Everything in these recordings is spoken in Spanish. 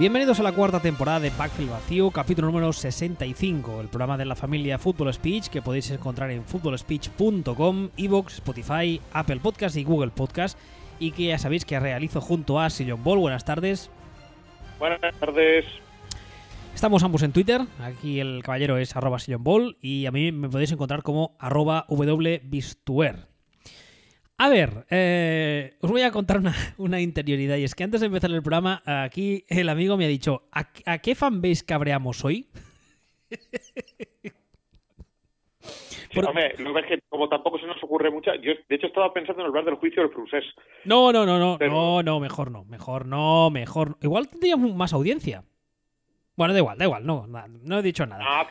Bienvenidos a la cuarta temporada de Backfield Vacío, capítulo número 65, el programa de la familia Football Speech que podéis encontrar en footballspeech.com, Evox, Spotify, Apple Podcast y Google Podcast y que ya sabéis que realizo junto a Sillon Ball. Buenas tardes. Buenas tardes. Estamos ambos en Twitter, aquí el caballero es arroba Sillon Ball y a mí me podéis encontrar como arroba wbistuer. A ver, eh, os voy a contar una, una, interioridad y es que antes de empezar el programa, aquí el amigo me ha dicho, ¿a, a qué fanbase cabreamos hoy? Sí, hombre, lo que es que como tampoco se nos ocurre mucho, yo de hecho estaba pensando en hablar del juicio del procés. No, no, no, no, Pero... no, no, mejor no, mejor no, mejor. Igual tendríamos más audiencia. Bueno, da igual, da igual, no, no he dicho nada. Ah,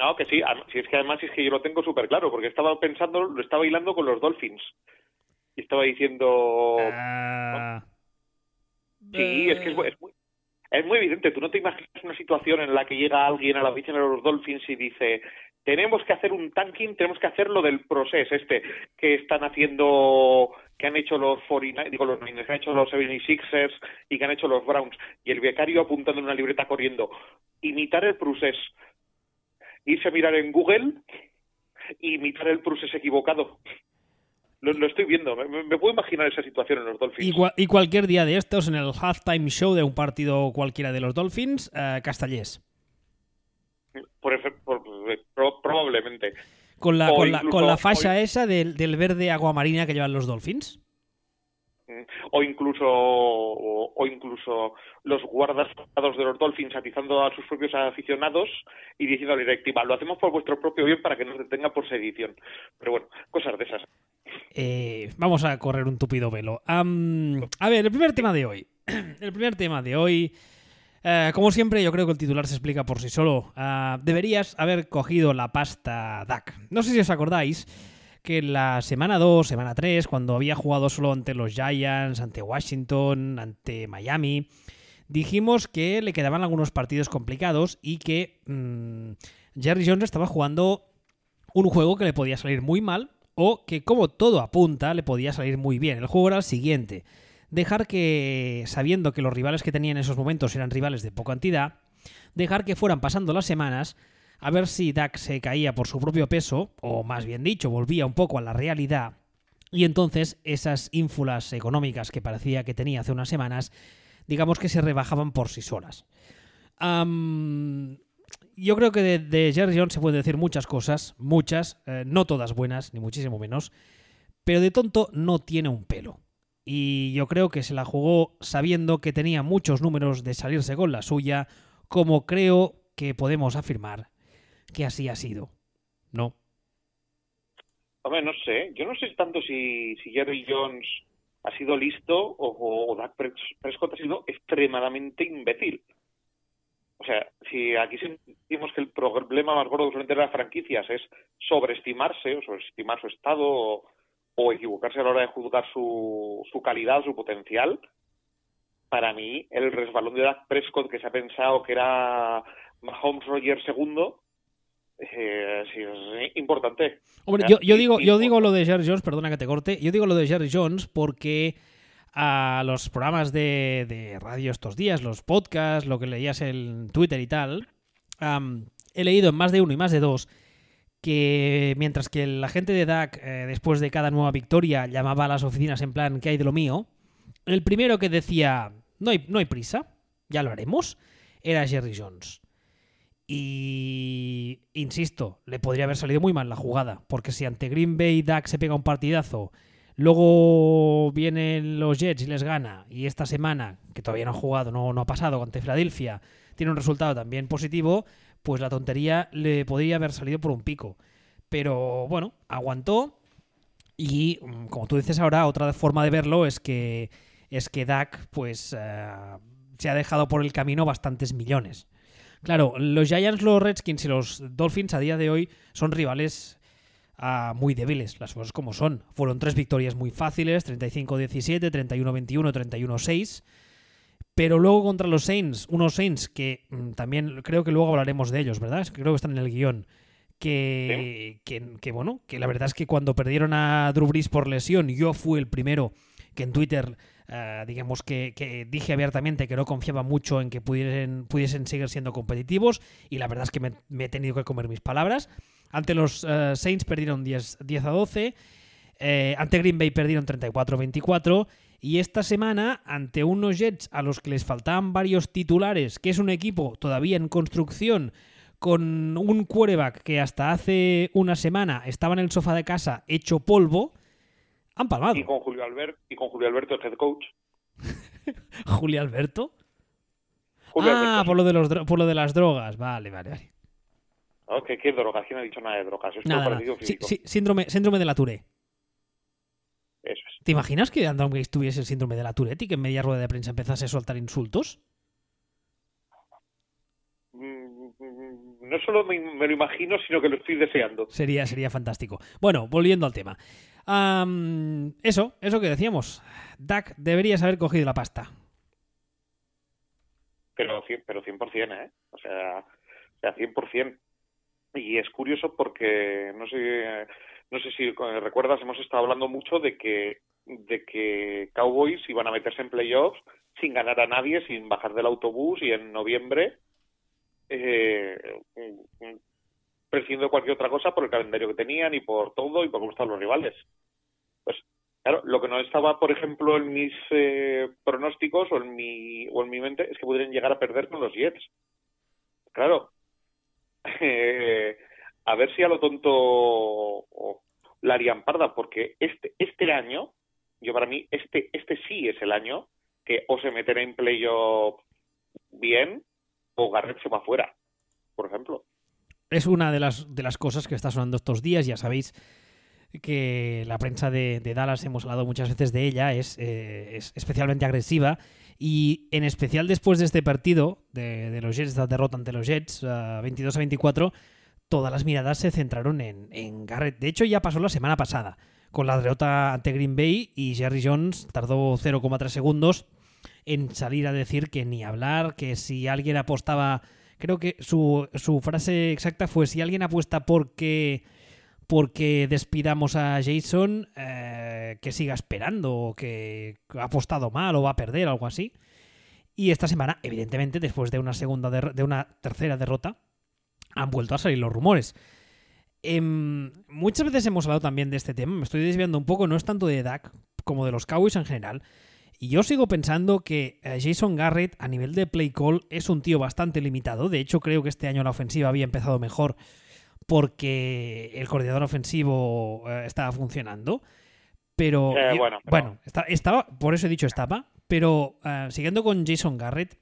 no, que sí, si es que además es que yo lo tengo súper claro, porque estaba pensando, lo estaba hilando con los Dolphins y estaba diciendo... Ah, sí, es que es, es, muy, es muy evidente. Tú no te imaginas una situación en la que llega alguien a la oficina de los Dolphins y dice tenemos que hacer un tanking, tenemos que hacer lo del proceso este que están haciendo, que han hecho los 49, digo los que han hecho los 76ers y que han hecho los Browns, y el becario apuntando en una libreta corriendo. Imitar el proceso. Irse a mirar en Google, imitar el proceso equivocado. Lo, lo, estoy viendo, me, me, puedo imaginar esa situación en los Dolphins. Y, y, cualquier día de estos, en el halftime show de un partido cualquiera de los Dolphins, uh, Castellés. Por, por, por, probablemente. Con la, con la, con la fascia esa del, del, verde aguamarina que llevan los Dolphins. O incluso, o, incluso los guardas de los Dolphins atizando a sus propios aficionados y diciendo a la directiva, lo hacemos por vuestro propio bien para que nos detenga por sedición. Pero bueno, cosas de esas. Eh, vamos a correr un tupido velo. A ver, el primer tema de hoy. El primer tema de hoy. Uh, como siempre, yo creo que el titular se explica por sí solo. Uh, deberías haber cogido la pasta DAC. No sé si os acordáis que la semana 2, semana 3, cuando había jugado solo ante los Giants, ante Washington, ante Miami, dijimos que le quedaban algunos partidos complicados y que mmm, Jerry Jones estaba jugando un juego que le podía salir muy mal o que como todo apunta le podía salir muy bien. El juego era el siguiente. Dejar que, sabiendo que los rivales que tenía en esos momentos eran rivales de poca entidad, dejar que fueran pasando las semanas a ver si Dak se caía por su propio peso, o más bien dicho, volvía un poco a la realidad, y entonces esas ínfulas económicas que parecía que tenía hace unas semanas, digamos que se rebajaban por sí solas. Yo creo que de, Jerry Jones se puede decir muchas cosas, muchas, eh, no todas buenas, ni muchísimo menos, pero de tonto no tiene un pelo. Y yo creo que se la jugó sabiendo que tenía muchos números de salirse con la suya, como creo que podemos afirmar que así ha sido, ¿no? Hombre, no sé. Yo no sé tanto si, si Jerry Jones ha sido listo o, o Dak Prescott ha sido extremadamente imbécil. O sea, si aquí sentimos que el problema más gordo a las franquicias es sobreestimarse o sobreestimar su estado o, equivocarse a la hora de juzgar su, su calidad, su potencial, para mí el resbalón de Dak Prescott que se ha pensado que era Mahomes Rogers segundo eh, sí, es importante. Hombre, yo, yo, digo, yo digo lo de Jerry Jones, perdona que te corte, yo digo lo de Jerry Jones porque a los programas de, de radio estos días, los podcasts, lo que leías en Twitter y tal, um, he leído en más de uno y más de dos que mientras que la gente de DAC, eh, después de cada nueva victoria, llamaba a las oficinas en plan, ¿qué hay de lo mío? El primero que decía, no hay, no hay prisa, ya lo haremos, era Jerry Jones. Y insisto, le podría haber salido muy mal la jugada, porque si ante Green Bay Dak se pega un partidazo, luego vienen los Jets y les gana, y esta semana, que todavía no ha jugado, no, no ha pasado ante Filadelfia, tiene un resultado también positivo, pues la tontería le podría haber salido por un pico. Pero bueno, aguantó. Y como tú dices ahora, otra forma de verlo es que es que Dak pues uh, se ha dejado por el camino bastantes millones. Claro, los Giants, los Redskins y los Dolphins a día de hoy son rivales uh, muy débiles, las cosas como son. Fueron tres victorias muy fáciles, 35-17, 31-21, 31-6. Pero luego contra los Saints, unos Saints que mmm, también creo que luego hablaremos de ellos, ¿verdad? Creo que están en el guion. Que, que, que, bueno, que la verdad es que cuando perdieron a Drew Brees por lesión, yo fui el primero que en Twitter, eh, digamos que, dije abiertamente que no confiaba mucho en que pudiesen, pudiesen seguir siendo competitivos y la verdad es que me, he tenido que comer mis palabras. Ante los uh, Saints perdieron 10, 10 a 12, eh, ante Green Bay perdieron 34-24 y esta semana ante unos Jets a los que les faltaban varios titulares, que es un equipo todavía en construcción, con un quarterback que hasta hace una semana estaba en el sofá de casa hecho polvo, han palmado. Y con Julio, Albert, y con Julio Alberto, el head coach. ¿Julio Alberto? Julio ah, Alberto. Por, lo de los, por lo de las drogas. Vale, vale, vale. Okay, ¿Qué drogas? ¿Quién ha dicho nada de drogas? Es nada, nada. Sí, sí, síndrome, síndrome de la Tourette. Eso es. ¿Te imaginas que Andrew Gates tuviese el síndrome de la Tourette y que en media rueda de prensa empezase a soltar insultos? no solo me, me, lo imagino, sino que lo estoy deseando. Sería, sería fantástico. Bueno, volviendo al tema. Um, eso, eso que decíamos. Dak deberías haber cogido la pasta. Pero, pero 100%, ¿eh? O sea, o sea 100%. Y es curioso porque, no sé, no sé si recuerdas, hemos estado hablando mucho de que, de que Cowboys iban a meterse en playoffs sin ganar a nadie, sin bajar del autobús y en noviembre eh, prescindiendo de cualquier otra cosa por el calendario que tenían y por todo y por cómo están los rivales. Pues claro, lo que no estaba, por ejemplo, en mis eh, pronósticos o en mi o en mi mente es que pudieran llegar a perder con los Jets. Claro, a ver si a lo tonto la harían parda, porque este este año, yo para mí este este sí es el año que o se meterá en playoff bien o Garrett se va fuera, por ejemplo. Es una de las, de las cosas que está sonando estos días, ya sabéis que la prensa de, Dallas, hemos hablado muchas veces de ella, es, eh, es, especialmente agresiva y en especial después de este partido de, los Jets, la derrota ante los Jets, 22 a 24, todas las miradas se centraron en, en Garrett. De hecho, ya pasó la semana pasada con la derrota ante Green Bay y Jerry Jones tardó 0,3 segundos en salir a decir que ni hablar, que si alguien apostaba, creo que su, frase exacta fue si alguien apuesta porque porque despidamos a Jason, eh, que siga esperando, o que ha apostado mal o va a perder, algo así. Y esta semana, evidentemente, después de una segunda de una tercera derrota, han vuelto a salir los rumores. Eh, muchas veces hemos hablado también de este tema, me estoy desviando un poco, no es tanto de Dak como de los Cowboys en general, y yo sigo pensando que eh, Jason Garrett a nivel de play call es un tío bastante limitado. De hecho, creo que este año la ofensiva había empezado mejor porque el coordinador ofensivo eh, estaba funcionando. Pero, eh, bueno, estaba, por eso he dicho estaba, pero siguiendo con Jason Garrett,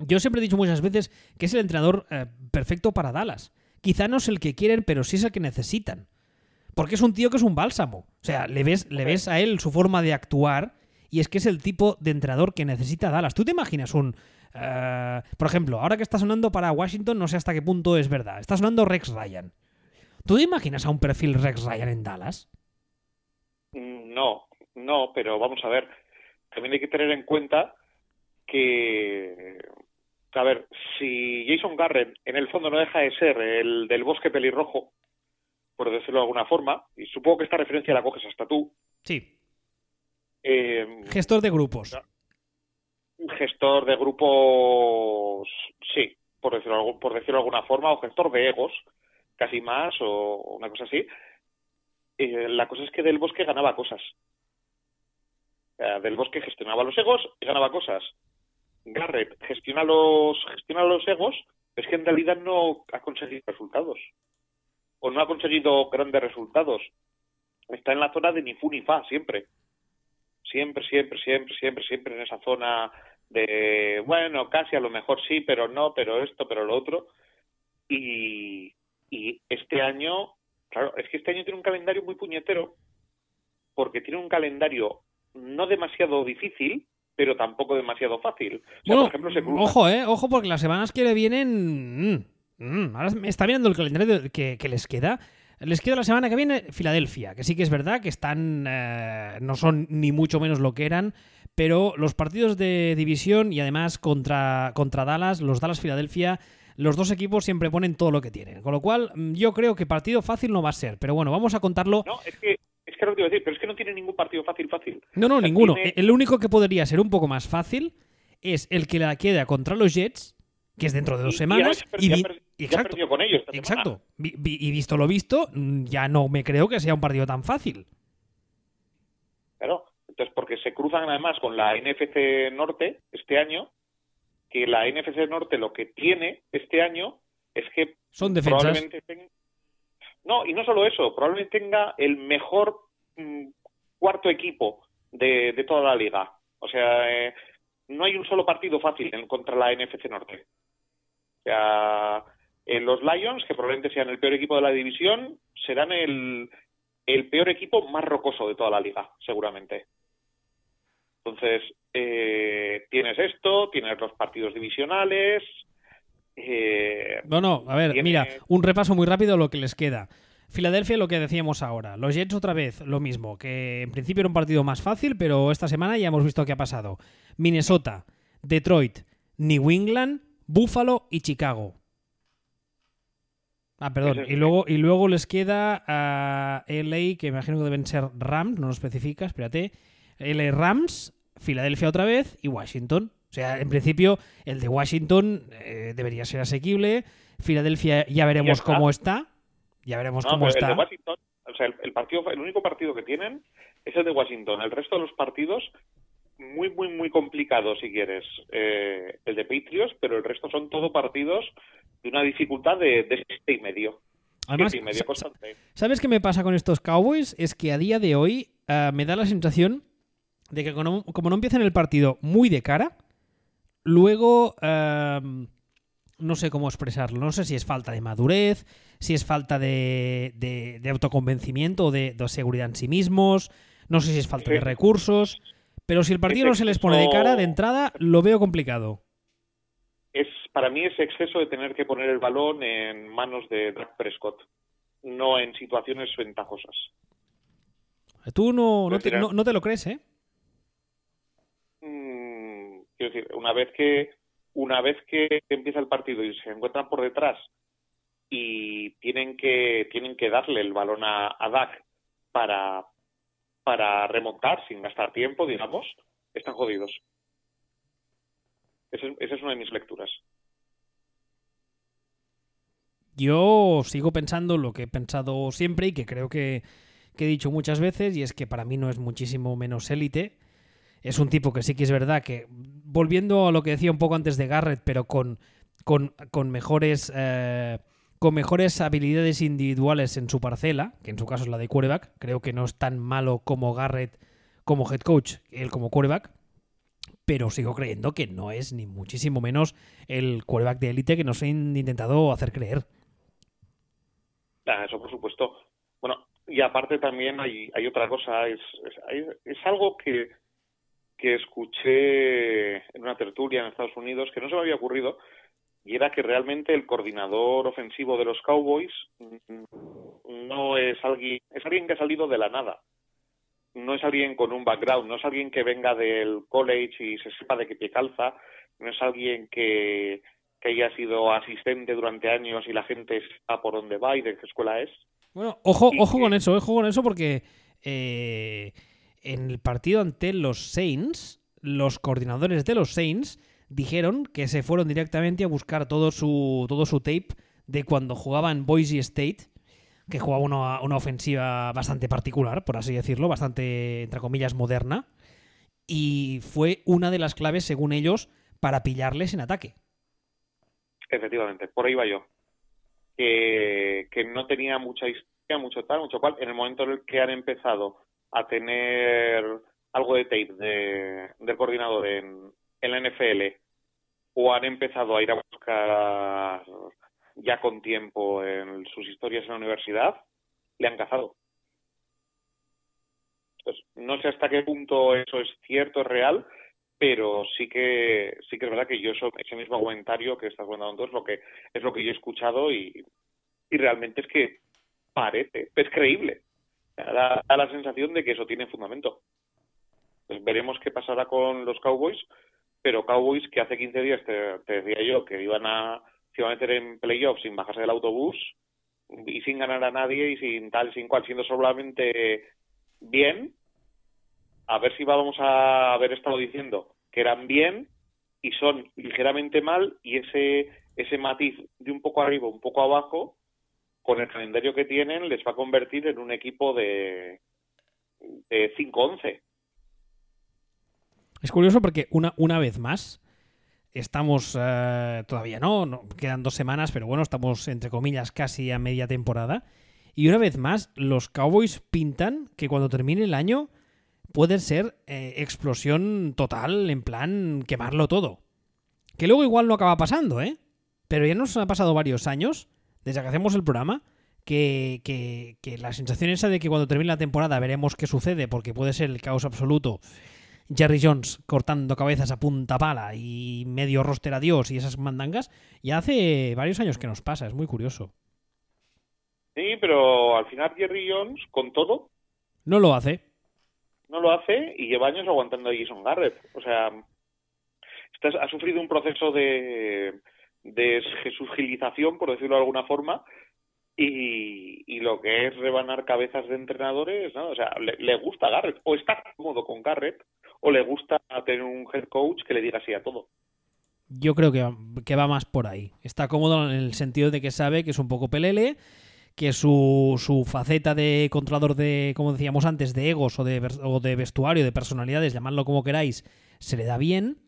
yo siempre he dicho muchas veces que es el entrenador perfecto para Dallas. Quizá no es el que quieren, pero sí es el que necesitan. Porque es un tío que es un bálsamo. O sea, le ves, le ves a él su forma de actuar y es que es el tipo de entrenador que necesita Dallas. ¿Tú te imaginas un... Uh, por ejemplo, ahora que está sonando para Washington, no sé hasta qué punto es verdad. Está sonando Rex Ryan. ¿Tú te imaginas a un perfil Rex Ryan en Dallas? Mm, no, no, pero vamos a ver. También hay que tener en cuenta que, a ver, si Jason Garrett en el fondo no deja de ser el del bosque pelirrojo, por decirlo de alguna forma, y supongo que esta referencia la coges hasta tú. Sí. Eh, gestor de grupos. Gestor de grupos, sí, por decirlo, por decirlo de alguna forma, o gestor de egos, casi más, o una cosa así. Eh, la cosa es que Del Bosque ganaba cosas. del Bosque gestionaba los egos y ganaba cosas. Garrett gestiona los, gestiona los egos, es que en realidad no ha conseguido resultados. O no ha conseguido grandes resultados. Está en la zona de ni fu ni fa siempre siempre, siempre, siempre, siempre, siempre en esa zona de, bueno, casi a lo mejor sí, pero no, pero esto, pero lo otro. Y, y este año, claro, es que este año tiene un calendario muy puñetero, porque tiene un calendario no demasiado difícil, pero tampoco demasiado fácil. por ejemplo, Ojo, eh, ojo, porque las semanas que le vienen... Mm, mm, ahora me está viendo el calendario que, que les queda les queda la semana que viene Filadelfia, que sí que es verdad que están. Eh, no son ni mucho menos lo que eran, pero los partidos de división y además contra, contra Dallas, los Dallas-Filadelfia, los dos equipos siempre ponen todo lo que tienen. Con lo cual, mm, yo creo que partido fácil no va a ser, pero bueno, vamos a contarlo. No, es que, es que lo que iba a decir, pero es que no tiene ningún partido fácil, fácil. No, no, O sea, ninguno. tiene- El único que podría ser un poco más fácil es el que la queda contra los Jets, que es dentro de dos y- y semanas. y ya exacto, con ellos exacto. Vi- vi- y visto lo visto, mm, ya no me creo que sea un partido tan fácil. Claro, entonces porque se cruzan además con la NFC Norte este año, que la NFC Norte lo que tiene este año es que Son defensas. probablemente ten- No, y no solo eso, probablemente tenga el mejor mm, cuarto equipo de, de toda la liga. O sea, eh, no hay un solo partido fácil en- contra la NFC Norte. Sea, los Lions, que probablemente sean el peor equipo de la división, serán el, el peor equipo más rocoso de toda la liga, seguramente. Entonces, eh, tienes esto, tienes los partidos divisionales. eh, No, no, a ver, mira, un repaso muy rápido de lo que les queda. Filadelfia, lo que decíamos ahora. Los Jets otra vez, lo mismo, que en principio era un partido más fácil, pero esta semana ya hemos visto qué ha pasado. Minnesota, Detroit, New England, Buffalo y Chicago. Ah, perdón. Y luego, y luego les queda a LA, que me imagino que deben ser Rams, no lo especifica, espérate. LA Rams, Filadelfia otra vez y Washington. O sea, en principio, el de Washington eh, debería ser asequible. Filadelfia ya veremos está. cómo está. Ya veremos no, cómo el está. de Washington, o sea, el, el partido, el único partido que tienen es el de Washington. El resto de los partidos muy, muy, muy complicados, si quieres. Eh, el de Patriots, pero el resto son todo partidos de una dificultad de, de siete y medio. Además, Siete y medio sa- constante. ¿Sabes qué me pasa con estos Cowboys? Es que a día de hoy ah, me da la sensación de que como, como no empiezan el partido muy de cara, luego ah, no sé cómo expresarlo. No sé si es falta de madurez, si es falta de, de- de autoconvencimiento o de, de seguridad en sí mismos, no sé si es falta de recursos, pero si el partido no se les pone de cara de entrada, lo veo complicado. Es, para mí es exceso de tener que poner el balón en manos de Dak Prescott, no en situaciones ventajosas. Tú no, no, Pues te, mira. no- no te lo crees, ¿eh? Mm, quiero decir, una vez que una vez que empieza el partido y se encuentran por detrás y tienen que tienen que darle el balón a, a Dak para para remontar sin gastar tiempo, digamos, están jodidos. Esa es, una de mis lecturas. Yo sigo pensando lo que he pensado siempre y que creo que, que he dicho muchas veces, y es que para mí no es muchísimo menos élite. Es un tipo que sí que es verdad que, volviendo a lo que decía un poco antes de Garrett, pero con, con, con mejores eh, con mejores habilidades individuales en su parcela, que en su caso es la de quarterback, creo que no es tan malo como Garrett como head coach, él como quarterback, pero sigo creyendo que no es ni muchísimo menos el quarterback de élite que nos han intentado hacer creer. Ah, eso por supuesto. Bueno, y aparte también hay, otra cosa, es, es, es algo que, que escuché en una tertulia en Estados Unidos que no se me había ocurrido, y era que realmente el coordinador ofensivo de los Cowboys mm, no es alguien, es alguien que ha salido de la nada. No es alguien con un background, no es alguien que venga del college y se sepa de qué pie calza, no es alguien que, que haya sido asistente durante años y la gente sepa por dónde va y de qué escuela es. Bueno, ojo, Y ojo que- con eso, ojo con eso porque eh, en el partido ante los Saints, los coordinadores de los Saints dijeron que se fueron directamente a buscar todo su, todo su tape de cuando jugaba en Boise State, que jugaba una, una ofensiva bastante particular, por así decirlo, bastante, entre comillas, moderna, y fue una de las claves, según ellos, para pillarles en ataque. Efectivamente, por ahí va yo. Que, que no tenía mucha historia, mucho tal, mucho cual. En el momento en el que han empezado a tener algo de tape de, del coordinador en, en la NFL o han empezado a ir a buscar ya con tiempo en sus historias en la universidad, le han cazado. Entonces, no sé hasta qué punto eso es cierto, es real, pero sí que sí que es verdad que yo eso, ese mismo comentario que estás comentando es lo que es lo que yo he escuchado y, y realmente es que parece, es creíble. Da, da la sensación de que eso tiene fundamento. Pues veremos qué pasará con los Cowboys, pero Cowboys que hace 15 días te, decía yo que iban a se iban a meter en playoffs sin bajarse del autobús y sin ganar a nadie y sin tal, sin cual, siendo solamente bien, a ver si vamos a haber estado diciendo que eran bien y son ligeramente mal y ese ese matiz de un poco arriba, un poco abajo, con el calendario que tienen, les va a convertir en un equipo de, de 5-11. Es curioso porque una, una vez más, estamos eh, todavía no, no, quedan dos semanas, pero bueno, estamos entre comillas casi a media temporada. Y una vez más, los Cowboys pintan que cuando termine el año puede ser eh, explosión total, en plan quemarlo todo. Que luego igual no acaba pasando, ¿eh? Pero ya nos ha pasado varios años, desde que hacemos el programa, que, que, que, la sensación esa de que cuando termine la temporada veremos qué sucede, porque puede ser el caos absoluto. Jerry Jones cortando cabezas a punta pala y medio roster a Dios y esas mandangas, ya hace varios años que nos pasa, es muy curioso. Sí, pero al final Jerry Jones, con todo... No lo hace. No lo hace y lleva años aguantando a Jason Garrett. O sea, estás, ha sufrido un proceso de de jesusgilización, por decirlo de alguna forma, y, y, lo que es rebanar cabezas de entrenadores, ¿no? O sea, le, le, gusta Garrett, o está cómodo con Garrett, o le gusta tener un head coach que le diga sí a todo. Yo creo que, que va más por ahí. Está cómodo en el sentido de que sabe que es un poco pelele, que su, su faceta de controlador de, como decíamos antes, de egos o de, vestuario, de personalidades, llamadlo como queráis, se le da bien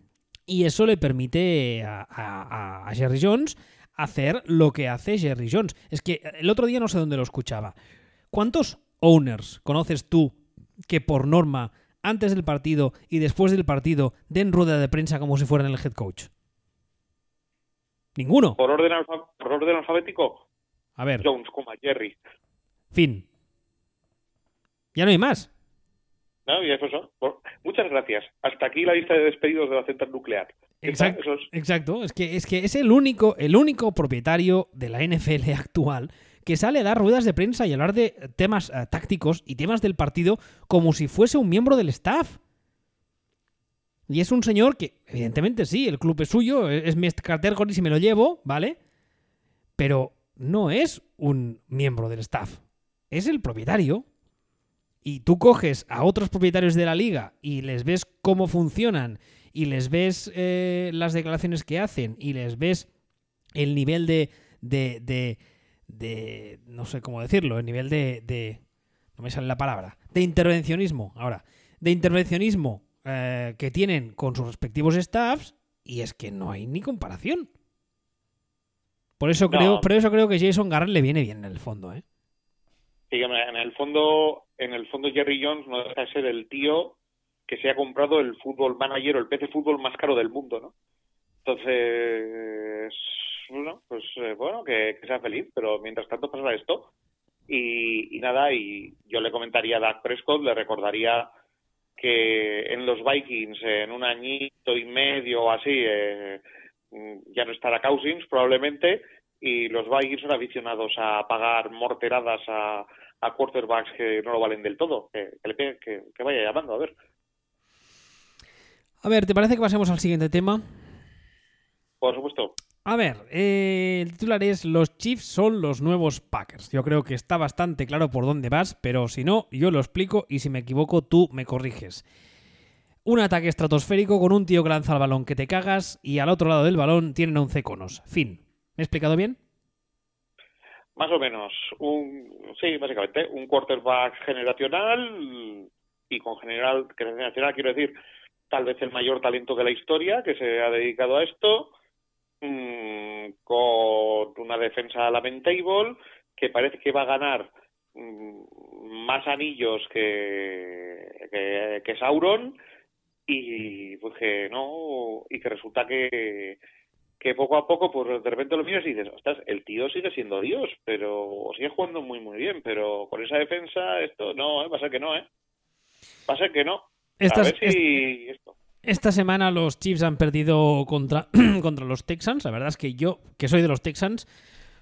y eso le permite a, a, a, Jerry Jones hacer lo que hace Jerry Jones. Es que el otro día no sé dónde lo escuchaba. ¿Cuántos owners conoces tú que por norma, antes del partido y después del partido, den rueda de prensa como si fueran el head coach? Ninguno. ¿Por orden, por orden alfabético? A ver. Jones, como Jerry. Fin. Ya no hay más. ¿no? Y eso son. Muchas gracias. Hasta aquí la lista de despedidos de la central nuclear. Exacto, es... exacto. Es que es que es el único, el único propietario de la NFL actual que sale a dar ruedas de prensa y hablar de temas uh, tácticos y temas del partido como si fuese un miembro del staff. Y es un señor que, evidentemente, sí, el club es suyo, es mi carter y si me lo llevo, ¿vale? Pero no es un miembro del staff. Es el propietario y tú coges a otros propietarios de la liga y les ves cómo funcionan y les ves eh, las declaraciones que hacen y les ves el nivel de, de, de no sé cómo decirlo, el nivel de, de, no me sale la palabra, de intervencionismo, ahora, de intervencionismo eh, que tienen con sus respectivos staffs y es que no hay ni comparación. Por eso, no. creo, por eso creo que Jason Garrett le viene bien en el fondo, ¿eh? En el fondo, en el fondo Jerry Jones no deja de ser el tío que se ha comprado el fútbol manager o el PC fútbol más caro del mundo, ¿no? Entonces, bueno, pues eh, bueno, que, que, sea feliz, pero mientras tanto pasa esto. Y, y, nada, y yo le comentaría a Dak Prescott, le recordaría que en los Vikings, en un añito y medio o así, eh, ya no estará Cousins probablemente, y los Vikings son aficionados a pagar morteradas a, a quarterbacks que no lo valen del todo. Que, que, que, que, vaya llamando, a ver. A ver, ¿te parece que pasemos al siguiente tema? Por supuesto. A ver, eh, el titular es Los Chiefs son los nuevos Packers. Yo creo que está bastante claro por dónde vas, pero si no, yo lo explico y si me equivoco, tú me corriges. Un ataque estratosférico con un tío que lanza el balón que te cagas y al otro lado del balón tienen 11 conos. Fin. ¿Me he explicado bien? Más o menos. Un, sí, básicamente. Un quarterback generacional y con general, generacional quiero decir, tal vez el mayor talento de la historia que se ha dedicado a esto, mmm, con una defensa lamentable que parece que va a ganar mmm, más anillos que, que, que Sauron y pues que no y que resulta que que poco a poco, pues de repente lo miras y dices, ostras, el tío sigue siendo Dios, pero sigue jugando muy, muy bien, pero con esa defensa, esto no, ¿eh? va a ser que no, ¿eh? Va a ser que no. A ver si es, esto. Esta semana los Chiefs han perdido contra, contra los Texans. La verdad es que yo, que soy de los Texans,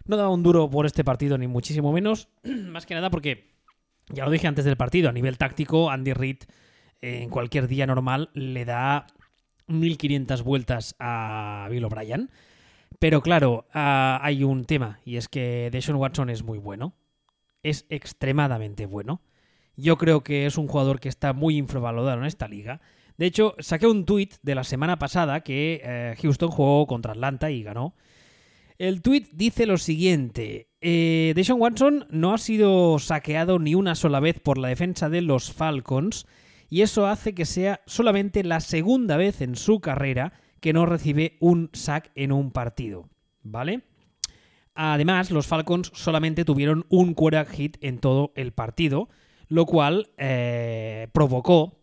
no daba un duro por este partido, ni muchísimo menos. Más que nada porque, ya lo dije antes del partido, a nivel táctico, Andy Reid eh, en cualquier día normal le da 1500 vueltas a Bill O'Brien. Pero claro, uh, hay un tema, y es que Deshaun Watson es muy bueno. Es extremadamente bueno. Yo creo que es un jugador que está muy infravalorado en esta liga. De hecho, saqué un tuit de la semana pasada que eh, Houston jugó contra Atlanta y ganó. El tuit dice lo siguiente. Eh, Deshaun Watson no ha sido saqueado ni una sola vez por la defensa de los Falcons y eso hace que sea solamente la segunda vez en su carrera que no recibe un sack en un partido. ¿Vale? Además, los Falcons solamente tuvieron un quarterback hit en todo el partido, lo cual eh, provocó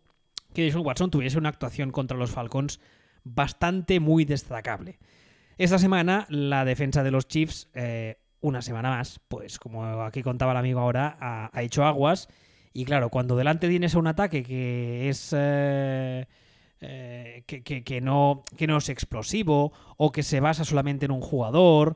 que Deshaun Watson tuviese una actuación contra los Falcons bastante muy destacable. Esta semana la defensa de los Chiefs, eh, una semana más, pues como aquí contaba el amigo ahora, ha, hecho aguas. Y claro, cuando delante tienes un ataque que es... Eh, que, no, que no es explosivo o que se basa solamente en un jugador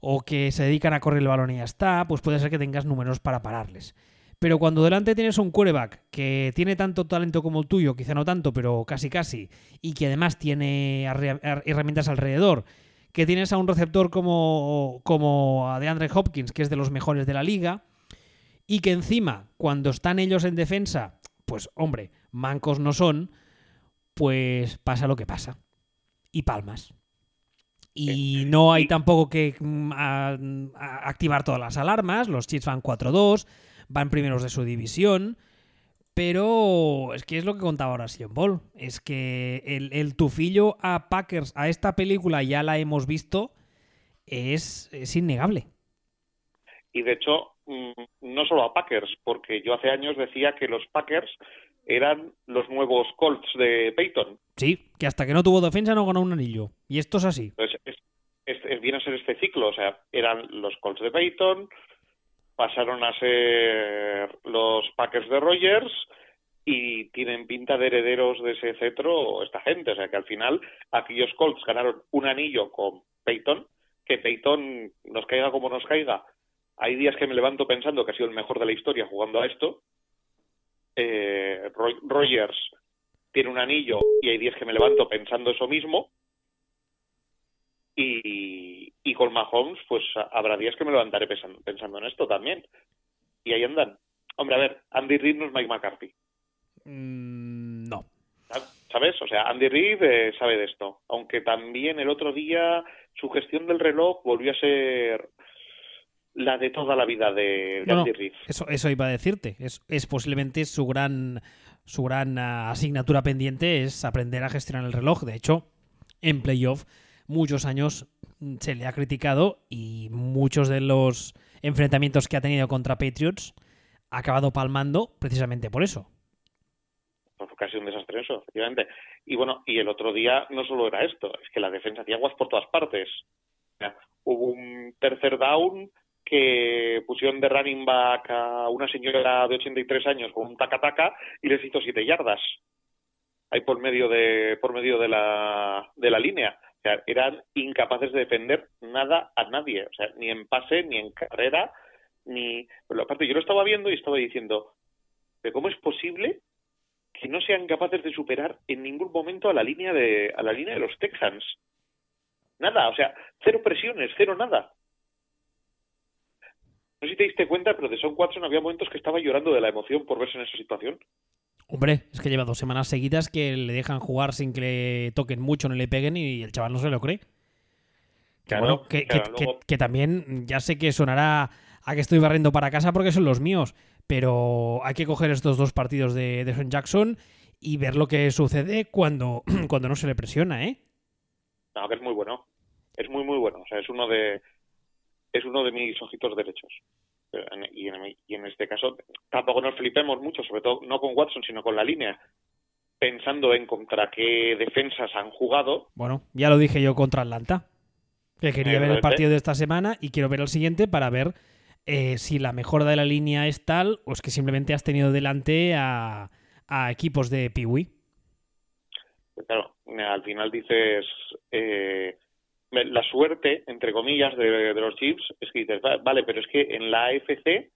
o que se dedican a correr el balón y ya está, pues puede ser que tengas números para pararles. Pero cuando delante tienes un quarterback que tiene tanto talento como el tuyo, quizá no tanto, pero casi casi, y que además tiene herramientas alrededor, que tienes a un receptor como, como a DeAndre Hopkins, que es de los mejores de la liga, y que encima, cuando están ellos en defensa, pues hombre, mancos no son, pues pasa lo que pasa. Y palmas. Y no hay tampoco que mm, activar todas las alarmas. Los Chiefs van 4-2, van primeros de su división. Pero es que es lo que contaba ahora Sion Ball. Es que el, tufillo a Packers, a esta película ya la hemos visto, es, es innegable. Y de hecho, mm, no solo a Packers, porque yo hace años decía que los Packers eran los nuevos Colts de Peyton. Sí, que hasta que no tuvo defensa no ganó un anillo. Y esto es así. Pues es, es, viene a ser este ciclo. O sea, eran los Colts de Peyton, pasaron a ser los Packers de Rogers y tienen pinta de herederos de ese cetro esta gente. O sea, que al final aquellos Colts ganaron un anillo con Peyton, que Peyton nos caiga como nos caiga. Hay días que me levanto pensando que ha sido el mejor de la historia jugando a esto eh, Rogers tiene un anillo y hay días que me levanto pensando eso mismo. Y, y con Mahomes, pues habrá días que me levantaré pensando, en esto también. Y ahí andan. Hombre, a ver, Andy Reid no es Mike McCarthy. Mm, no. ¿Sabes? O sea, Andy Reid eh, sabe de esto. Aunque también el otro día su gestión del reloj volvió a ser la de toda la vida de, Andy Reid. Eso, eso iba a decirte. Es, es posiblemente su gran, su gran ah, asignatura pendiente es aprender a gestionar el reloj. De hecho, en playoff muchos años se le ha criticado y muchos de los enfrentamientos que ha tenido contra Patriots ha acabado palmando precisamente por eso. Fue casi un desastre eso, efectivamente. Y bueno, y el otro día no solo era esto, es que la defensa hacía aguas por todas partes. hubo un tercer down que pusieron de running back a una señora de 83 años con un taca-taca y les hizo siete yardas ahí por medio de por medio de la de la línea o sea eran incapaces de defender nada a nadie. O sea ni en pase ni en carrera ni pero aparte yo lo estaba viendo y estaba diciendo pero cómo es posible que no sean capaces de superar en ningún momento a la línea de a la línea de los Texans nada o sea cero presiones cero nada. No sé si te diste cuenta, pero de Son Watson había momentos que estaba llorando de la emoción por verse en esa situación. Hombre, es que lleva dos semanas seguidas que le dejan jugar sin que le toquen mucho, no le peguen y el chaval no se lo cree. Claro, que, que, también ya sé que sonará a que estoy barriendo para casa porque son los míos, pero hay que coger estos dos partidos de, de Son Jackson y ver lo que sucede cuando, cuando no se le presiona, ¿eh? No, que es muy bueno. Es muy, muy bueno. O sea, es uno de, es uno de mis ojitos derechos. Y en, este caso tampoco nos flipemos mucho, sobre todo no con Watson, sino con la línea, pensando en contra qué defensas han jugado. Bueno, ya lo dije yo contra Atlanta, que quería ver el partido de esta semana y quiero ver el siguiente para ver eh, si la mejora de la línea es tal o es que simplemente has tenido delante a, equipos de Piwi. Claro, al final dices, eh, la suerte, entre comillas, de, los Chiefs es que dices, vale, pero es que en la AFC,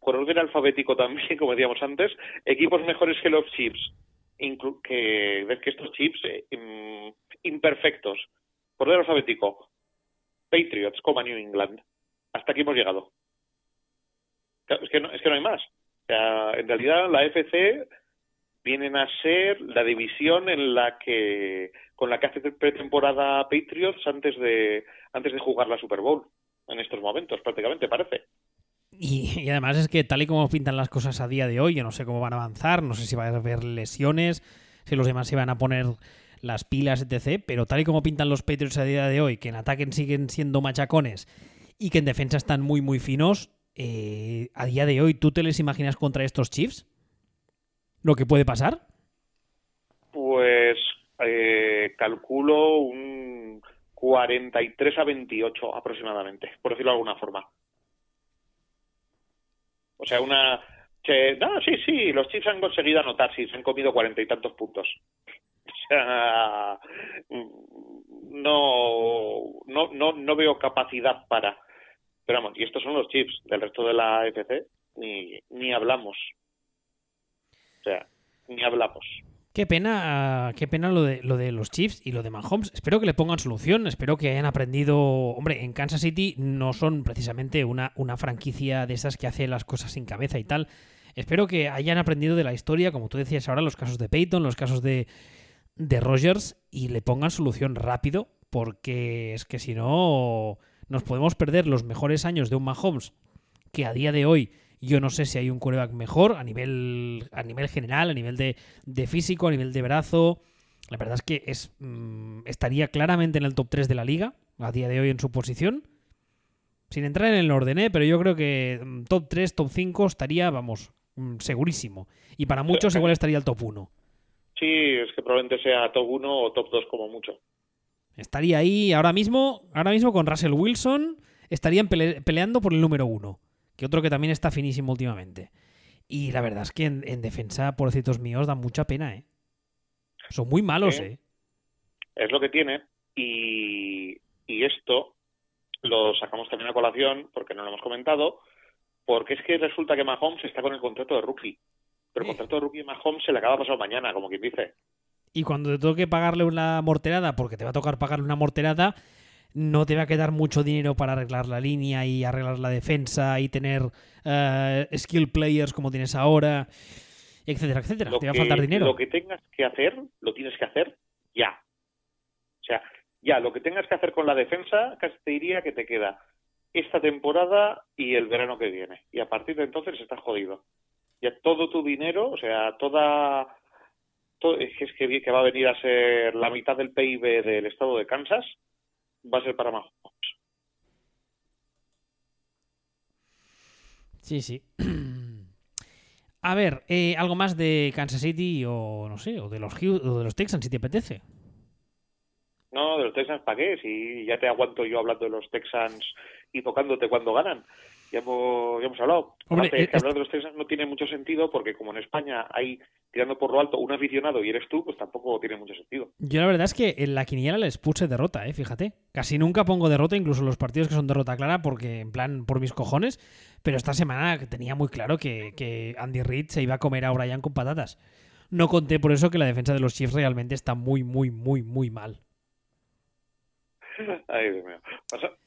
por orden alfabético también, como decíamos antes, equipos mejores que los Chiefs, que ves que estos Chiefs eh, imperfectos, por orden alfabético, Patriots, como New England, hasta aquí hemos llegado. Es que no, es que no hay más. en realidad la FC vienen a ser la división en la que con la que hace pretemporada Patriots antes de antes de jugar la Super Bowl en estos momentos prácticamente parece. Y, y, además es que tal y como pintan las cosas a día de hoy, yo no sé cómo van a avanzar, no sé si va a haber lesiones, si los demás se van a poner las pilas, etc. Pero tal y como pintan los Patriots a día de hoy, que en ataque siguen siendo machacones y que en defensa están muy, muy finos, eh, a día de hoy, ¿tú te les imaginas contra estos Chiefs? ¿Lo que puede pasar? Pues eh, calculo un 43 a 28 aproximadamente, por decirlo de alguna forma. O sea, una... no, sí, sí, los Chiefs han conseguido anotar, sí, se han comido cuarenta y tantos puntos. O sea, no, no, no, no veo capacidad para. Pero vamos, y estos son los chips del resto de la FC, ni, ni hablamos. O sea, ni hablamos. Qué pena, qué pena lo de, lo de los Chiefs y lo de Mahomes. Espero que le pongan solución, espero que hayan aprendido. Hombre, en Kansas City no son precisamente una, una franquicia de esas que hace las cosas sin cabeza y tal. Espero que hayan aprendido de la historia, como tú decías ahora, los casos de Peyton, los casos de, de Rogers y le pongan solución rápido, porque es que si no nos podemos perder los mejores años de un Mahomes, que a día de hoy yo no sé si hay un quarterback mejor a nivel, a nivel general, a nivel de, físico, a nivel de brazo. La verdad es que es, mm, estaría claramente en el top 3 de la liga, a día de hoy en su posición. Sin entrar en el orden, ¿eh? pero yo creo que mm, top 3, top 5 estaría, vamos, mm, segurísimo. Y para muchos igual estaría el top 1. Sí, es que probablemente sea top 1 o top 2 como mucho. Estaría ahí ahora mismo, ahora mismo con Russell Wilson, estarían peleando por el número 1, que otro que también está finísimo últimamente. Y la verdad es que en, defensa, por decirtos míos, da mucha pena, ¿eh? Son muy malos, ¿eh? Es lo que tiene. Y, y esto lo sacamos también a colación, porque no lo hemos comentado, porque es que resulta que Mahomes está con el contrato de rookie. Pero el contrato de rookie Mahomes se le acaba pasado mañana, como quien dice. Y cuando te toque pagarle una morterada, porque te va a tocar pagarle una morterada, no te va a quedar mucho dinero para arreglar la línea y arreglar la defensa y tener uh, skill players como tienes ahora, etcétera, etcétera. te va a faltar dinero. Lo que tengas que hacer, lo tienes que hacer ya. O sea, ya, lo que tengas que hacer con la defensa, casi te diría que te queda esta temporada y el verano que viene. Y a partir de entonces estás jodido ya todo tu dinero, o sea, toda... es que, que va a venir a ser la mitad del PIB del estado de Kansas, va a ser para Mahomes. Sí, sí. A ver, eh, algo más de Kansas City o no sé, o de los o de los Texans si te apetece. No, de los Texans, ¿para qué? Si ya te aguanto yo hablando de los Texans y tocándote cuando ganan ya hemos, ya hemos hablado. Hombre, que hablar de los Texans no tiene mucho sentido porque como en España hay tirando por lo alto un aficionado y eres tú, pues tampoco tiene mucho sentido. Yo la verdad es que en la quiniela les puse derrota, eh, fíjate. Casi nunca pongo derrota, incluso los partidos que son derrota clara, porque en plan por mis cojones. Pero esta semana tenía muy claro que, que Andy Reid se iba a comer a Brian con patatas. No conté por eso que la defensa de los Chiefs realmente está muy, muy, muy, muy mal. Ay, Dios mío.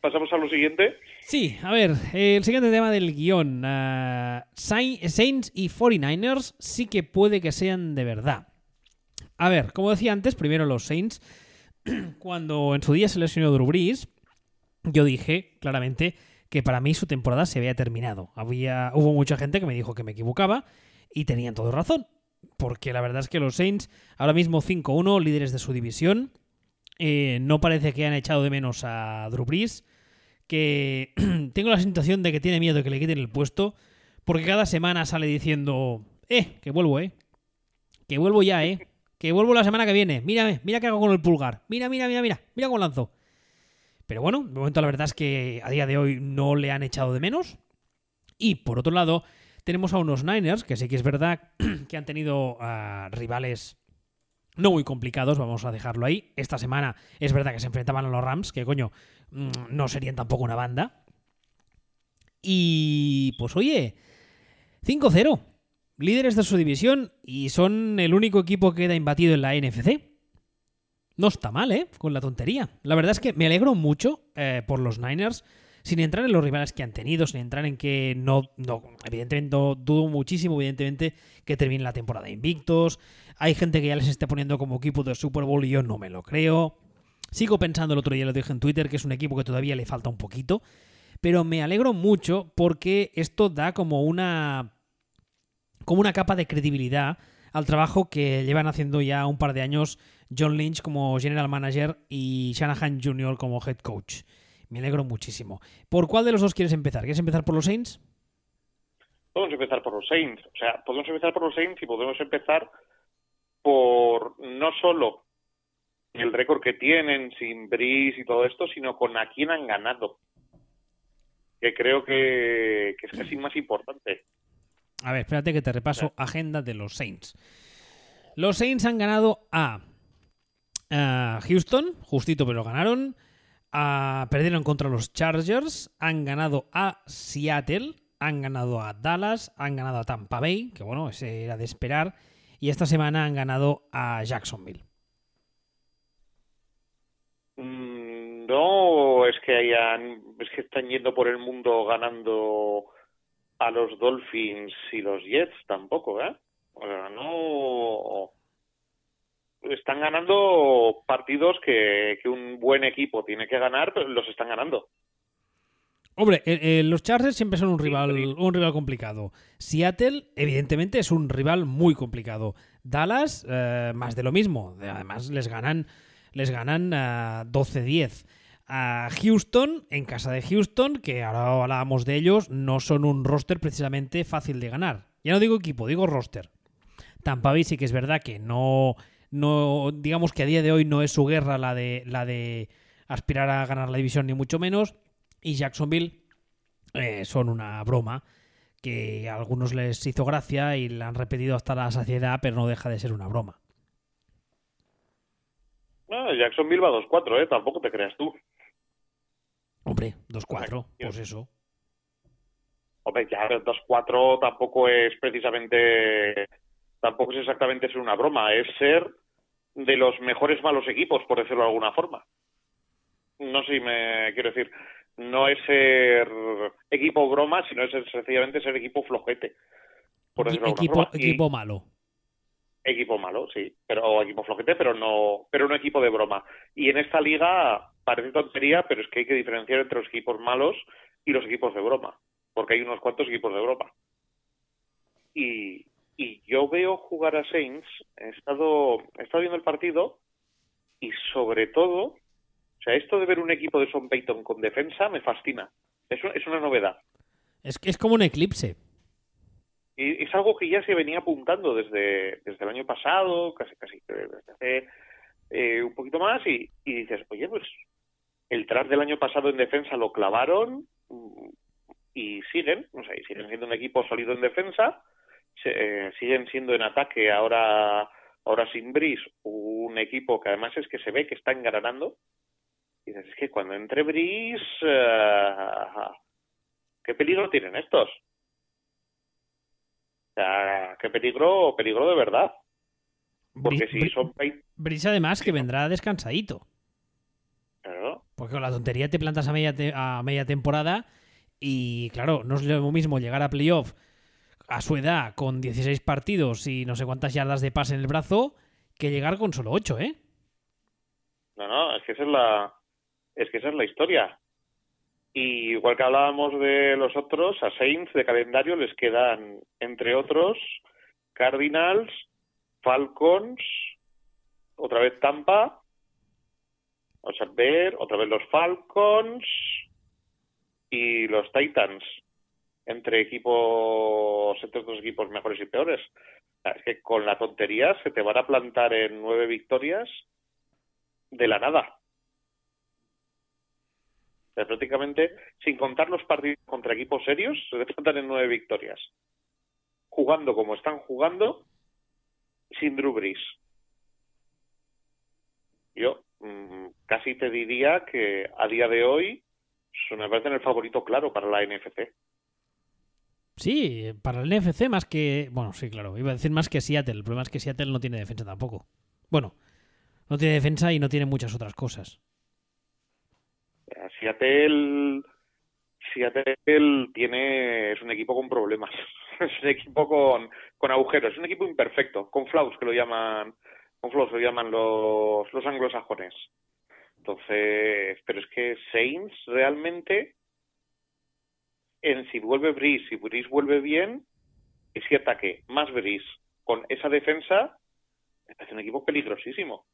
¿Pasamos a lo siguiente? Sí, a ver, el siguiente tema del guion. Uh, Saints y 49ers sí que puede que sean de verdad. A ver, como decía antes, primero los Saints. Cuando en su día se lesionó Drew Brees, yo dije claramente que para mí su temporada se había terminado. Había, hubo mucha gente que me dijo que me equivocaba y tenían todo razón. Porque la verdad es que los Saints, ahora mismo 5-1, líderes de su división, eh, no parece que hayan echado de menos a Drew Brees, que tengo la sensación de que tiene miedo de que le quiten el puesto, porque cada semana sale diciendo, eh, que vuelvo, eh, que vuelvo ya, eh, que vuelvo la semana que viene, mírame, mira qué hago con el pulgar, mira, mira, mira, mira, mira cómo lanzo. Pero bueno, de momento la verdad es que a día de hoy no le han echado de menos. Y por otro lado, tenemos a unos Niners, que sí que es verdad que han tenido rivales no muy complicados, vamos a dejarlo ahí. Esta semana es verdad que se enfrentaban a los Rams, que coño, mm, no serían tampoco una banda. Y pues oye, 5-0, líderes de su división y son el único equipo que queda imbatido en la NFC. No está mal, ¿eh? Con la tontería. La verdad es que me alegro mucho eh, por los Niners. Sin entrar en los rivales que han tenido, sin entrar en que no, no evidentemente no, dudo muchísimo, evidentemente, que termine la temporada invictos. Hay gente que ya les está poniendo como equipo de Super Bowl y yo no me lo creo. Sigo pensando, el otro día lo dije en Twitter, que es un equipo que todavía le falta un poquito. Pero me alegro mucho porque esto da como una. como una capa de credibilidad al trabajo que llevan haciendo ya un par de años John Lynch como general manager y Shanahan Jr. como head coach. Me alegro muchísimo. ¿Por cuál de los dos quieres empezar? ¿Quieres empezar por los Saints? Podemos empezar por los Saints. O sea, podemos empezar por los Saints y podemos empezar por no solo el récord que tienen sin Breeze y todo esto, sino con a quién han ganado. Que creo que, que es casi más importante. A ver, espérate que te repaso agenda de los Saints. Los Saints han ganado a, a Houston, justito pero ganaron. A, perdieron contra los Chargers. Han ganado a Seattle. Han ganado a Dallas. Han ganado a Tampa Bay, que bueno, ese era de esperar. Y esta semana han ganado a Jacksonville. Mm, no, es que hayan, es que están yendo por el mundo ganando a los Dolphins y los Jets tampoco, ¿eh? O sea, no están ganando partidos que, que un buen equipo tiene que ganar, pero los están ganando. Hombre, eh, eh, los Chargers siempre son un rival, un rival complicado. Seattle, evidentemente, es un rival muy complicado. Dallas, eh, más de lo mismo. Además, les ganan, les ganan 12-10. A Houston, en casa de Houston, que ahora hablábamos de ellos, no son un roster precisamente fácil de ganar. Ya no digo equipo, digo roster. Tampa Bay sí que es verdad que no, no, digamos que a día de hoy no es su guerra la de, la de aspirar a ganar la división ni mucho menos. Y Jacksonville eh, son una broma que a algunos les hizo gracia y la han repetido hasta la saciedad, pero no deja de ser una broma. No, Jacksonville va 2-4, ¿eh? Tampoco te creas tú. Hombre, 2-4, pues eso. Hombre, ya 2-4 tampoco es precisamente, tampoco es exactamente ser una broma, es ser de los mejores malos equipos, por decirlo de alguna forma. No sé si me quiero decir, no es ser equipo broma, sino es sencillamente ser equipo flojete. Por decirlo de equipo, forma. equipo malo. Equipo malo, sí, pero equipo flojete, pero no, pero no equipo de broma. Y en esta liga parece tontería, pero es que hay que diferenciar entre los equipos malos y los equipos de broma, porque hay unos cuantos equipos de broma. Y, y yo veo jugar a Saints, he estado, he estado viendo el partido y sobre todo, o sea, esto de ver un equipo de Son Payton con defensa me fascina. Es, es una novedad. Es que es como un eclipse. Y es algo que ya se venía apuntando desde, desde el año pasado, casi casi desde hace eh, un poquito más, y, y dices, oye, pues el tras del año pasado en defensa lo clavaron mm, y siguen, o sea, y siguen siendo un equipo sólido en defensa, eh, siguen siendo en ataque ahora ahora sin Brice un equipo que además es que se ve que está engranando. Y dices, es que cuando entre Brice, uh, ¿qué peligro tienen estos? O sea, qué peligro, peligro de verdad. Porque si son... Brice además que vendrá descansadito. Porque con la tontería te plantas a media, a media temporada y claro, no es lo mismo llegar a playoff a su edad con 16 partidos y no sé cuántas yardas de pase en el brazo que llegar con solo 8, ¿eh? No, no, es que esa es la, es que esa es la historia. Y igual que hablábamos de los otros, a Saints de calendario les quedan, entre otros, Cardinals, Falcons, otra vez Tampa, o sea, ver, otra vez los Falcons y los Titans entre equipos, entre dos equipos mejores y peores. Es que con la tontería se te van a plantar en nueve victorias de la nada. prácticamente, sin contar los partidos contra equipos serios, se te plantan en nueve victorias. Jugando como están jugando, sin Drew. Yo mm, casi te diría que a día de hoy me parece el favorito claro para la NFC. Sí, para el NFC más que... Bueno, sí, claro. Iba a decir más que Seattle. El problema es que Seattle no tiene defensa tampoco. Bueno, no tiene defensa y no tiene muchas otras cosas. Seattle Seattle tiene, es un equipo con problemas, es un equipo con, con agujeros, es un equipo imperfecto, con flaws que lo llaman, con flaws lo llaman los, los anglosajones. Entonces, pero es que Saints realmente, en si vuelve Brice, si Brice vuelve bien, es que ataque más Brice con esa defensa, es un equipo peligrosísimo.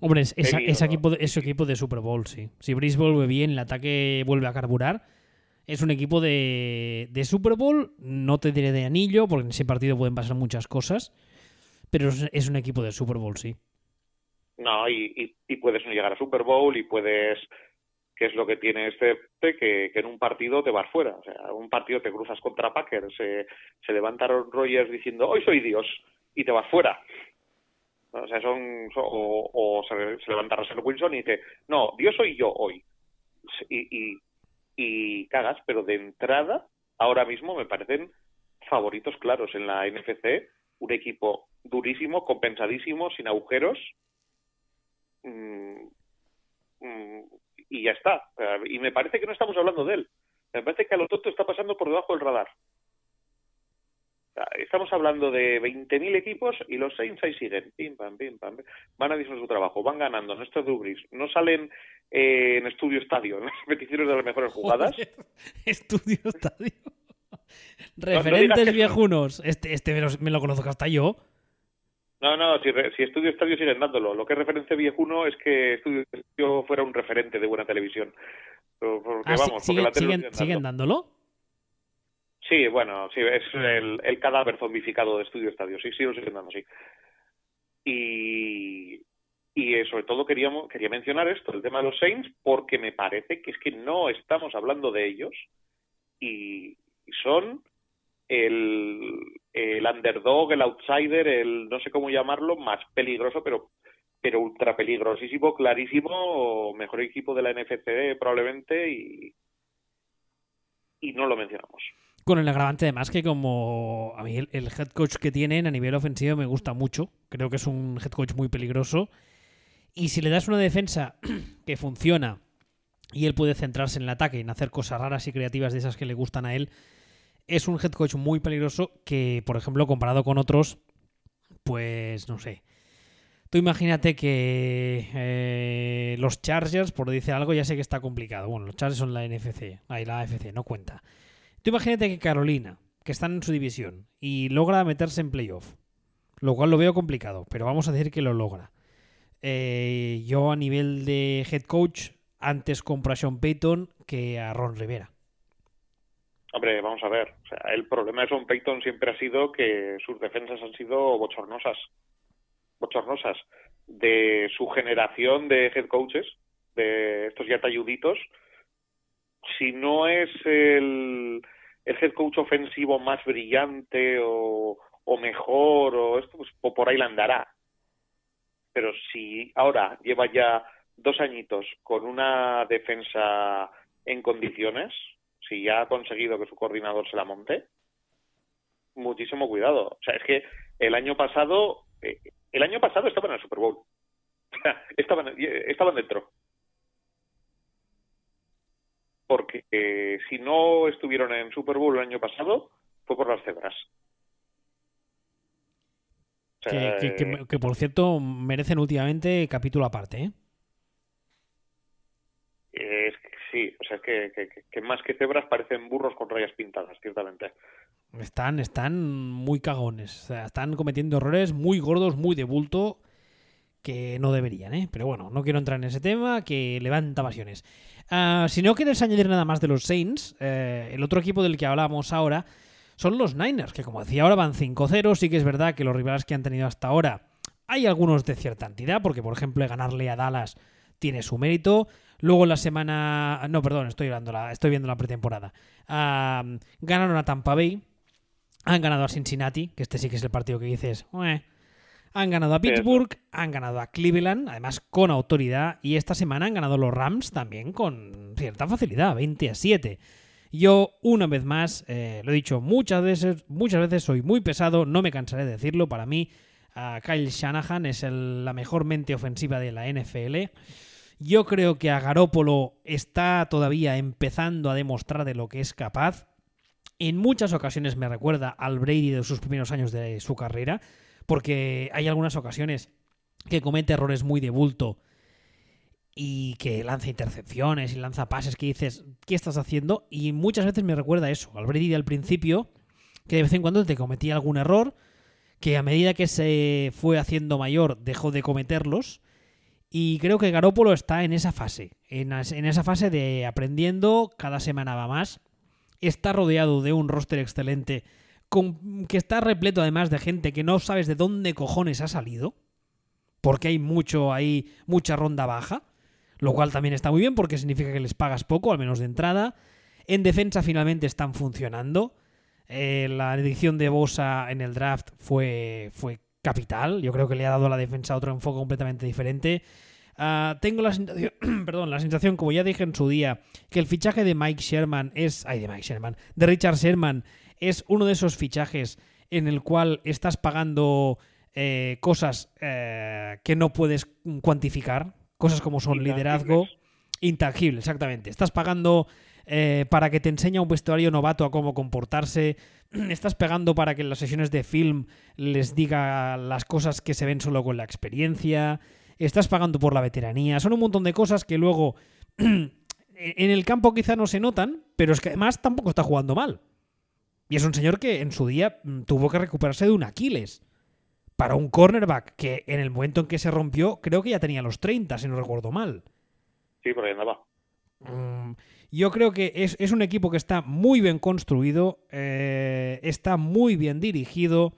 Hombre, es, ese, equipo de, ese equipo de Super Bowl, sí. Si Brice vuelve bien, el ataque vuelve a carburar. Es un equipo de, de Super Bowl, no te diré de anillo, porque en ese partido pueden pasar muchas cosas, pero es, un equipo de Super Bowl, sí. No, y, y, puedes llegar a Super Bowl y puedes, que es lo que tiene este, que, que en un partido te vas fuera. O sea, un partido te cruzas contra Packers, se, se levantaron Rogers diciendo, hoy soy Dios, y te vas fuera. O sea, son, o, se, levanta Russell Wilson y dice, no, Dios soy yo hoy. Y, y, y cagas, pero de entrada, ahora mismo me parecen favoritos claros en la NFC, un equipo durísimo, compensadísimo, sin agujeros. Mm, mm, y ya está. Y me parece que no estamos hablando de él. Me parece que a lo tonto está pasando por debajo del radar. Estamos hablando de 20.000 equipos y los Saints ahí siguen, pim, pam, pim, pam, van a hacer su trabajo, van ganando, no estos Dubris, no salen eh, en Estudio Estadio, en las peticiones de las mejores jugadas. estudio Estadio. Referentes viejunos. Este, este me lo, conozco hasta yo. No, no, si, Estudio Estadio siguen dándolo. Lo que es referencia viejuno es que Estudio Estadio fuera un referente de buena televisión. Porque, ah, vamos, siguen, ¿Siguen dándolo? Sí, bueno, sí, es el, el cadáver zombificado de Estudio Estadio, sí, sí, lo siguen dando, sí. Y, y eh, sobre todo queríamos, quería mencionar esto, el tema de los Saints, porque me parece que es que no estamos hablando de ellos y, son el, el underdog, el outsider, el no sé cómo llamarlo, más peligroso, pero pero ultra peligrosísimo, clarísimo, mejor equipo de la NFC probablemente y, y no lo mencionamos. Con el agravante además que como a mí el, head coach que tienen a nivel ofensivo me gusta mucho. Creo que es un head coach muy peligroso. Y si le das una defensa que funciona y él puede centrarse en el ataque en hacer cosas raras y creativas de esas que le gustan a él, es un head coach muy peligroso que, por ejemplo, comparado con otros, pues no sé. Tú imagínate que eh, los Chargers, por decir algo, ya sé que está complicado. Bueno, los Chargers son la NFC, ahí la AFC, no cuenta. Tú imagínate que Carolina, que están en su división, y logra meterse en playoff, lo cual lo veo complicado, pero vamos a decir que lo logra. Eh, yo a nivel de head coach, antes compro a Sean Payton que a Ron Rivera. Hombre, vamos a ver. el problema de Sean Payton siempre ha sido que sus defensas han sido bochornosas. Bochornosas. De su generación de head coaches, de estos ya talluditos, si no es el, el head coach ofensivo más brillante o, o mejor o esto, pues por ahí la andará. Pero si ahora lleva ya dos añitos con una defensa en condiciones, si ya ha conseguido que su coordinador se la monte, muchísimo cuidado. O sea, es que el año pasado, eh, el año pasado estaban en el Super Bowl. estaban, estaban dentro porque eh, si no estuvieron en Super Bowl el año pasado, fue por las cebras. que, por cierto merecen últimamente capítulo aparte, ¿eh? Es, sí, o sea, que, que, más que cebras parecen burros con rayas pintadas, ciertamente. Están, están muy cagones, están cometiendo errores muy gordos, muy de bulto, que no deberían, ¿eh? Pero bueno, no quiero entrar en ese tema, que levanta pasiones. Ah, si no quieres añadir nada más de los Saints, eh, el otro equipo del que hablábamos ahora son los Niners, que como decía ahora van 5-0. Sí que es verdad que los rivales que han tenido hasta ahora hay algunos de cierta entidad, porque por ejemplo ganarle a Dallas tiene su mérito. Luego la semana. No, perdón, estoy, viendo la, estoy viendo la pretemporada. Ganaron a Tampa Bay. Han ganado a Cincinnati, que este sí que es el partido que dices. Han ganado a Pittsburgh, han ganado a Cleveland, además con autoridad, y esta semana han ganado los Rams también con cierta facilidad, 20 a 7. Yo, una vez más, eh, lo he dicho muchas veces, muchas veces soy muy pesado, no me cansaré de decirlo, para mí Kyle Shanahan es la mejor mente ofensiva de la NFL. Yo creo que a Garópolo está todavía empezando a demostrar de lo que es capaz. En muchas ocasiones me recuerda al Brady de sus primeros años de su carrera, porque hay algunas ocasiones que comete errores muy de bulto y que lanza intercepciones y lanza pases que dices, ¿qué estás haciendo? Y muchas veces me recuerda eso, al Brady al principio, que de vez en cuando te cometía algún error, que a medida que se fue haciendo mayor dejó de cometerlos. Y creo que Garópolo está en esa fase, en, esa fase de aprendiendo, cada semana va más. Está rodeado de un roster excelente, con, que está repleto además de gente que no sabes de dónde cojones ha salido, porque hay mucho mucha ronda baja lo cual también está muy bien porque significa que les pagas poco, al menos de entrada. En defensa finalmente están funcionando. Eh, la edición de Bosa en el draft fue, fue capital. Yo creo que le ha dado a la defensa otro enfoque completamente diferente. Ah, tengo la sensación, perdón, la sensación, como ya dije en su día, que el fichaje de Mike Sherman es. Ay, de Mike Sherman. De Richard Sherman es uno de esos fichajes en el cual estás pagando eh, cosas eh, que no puedes cuantificar. Cosas como son liderazgo intangible, exactamente. Estás pagando eh, para que te enseñe a un vestuario novato a cómo comportarse. Estás pagando para que en las sesiones de film les diga las cosas que se ven solo con la experiencia. Estás pagando por la veteranía. Son un montón de cosas que luego en el campo quizá no se notan, pero es que además tampoco está jugando mal. Y es un señor que en su día mm, tuvo que recuperarse de un Aquiles para un cornerback que en el momento en que se rompió, creo que ya tenía los 30, si no recuerdo mal. Sí, por ahí andaba. Mm, yo creo que es, un equipo que está muy bien construido, eh, está muy bien dirigido,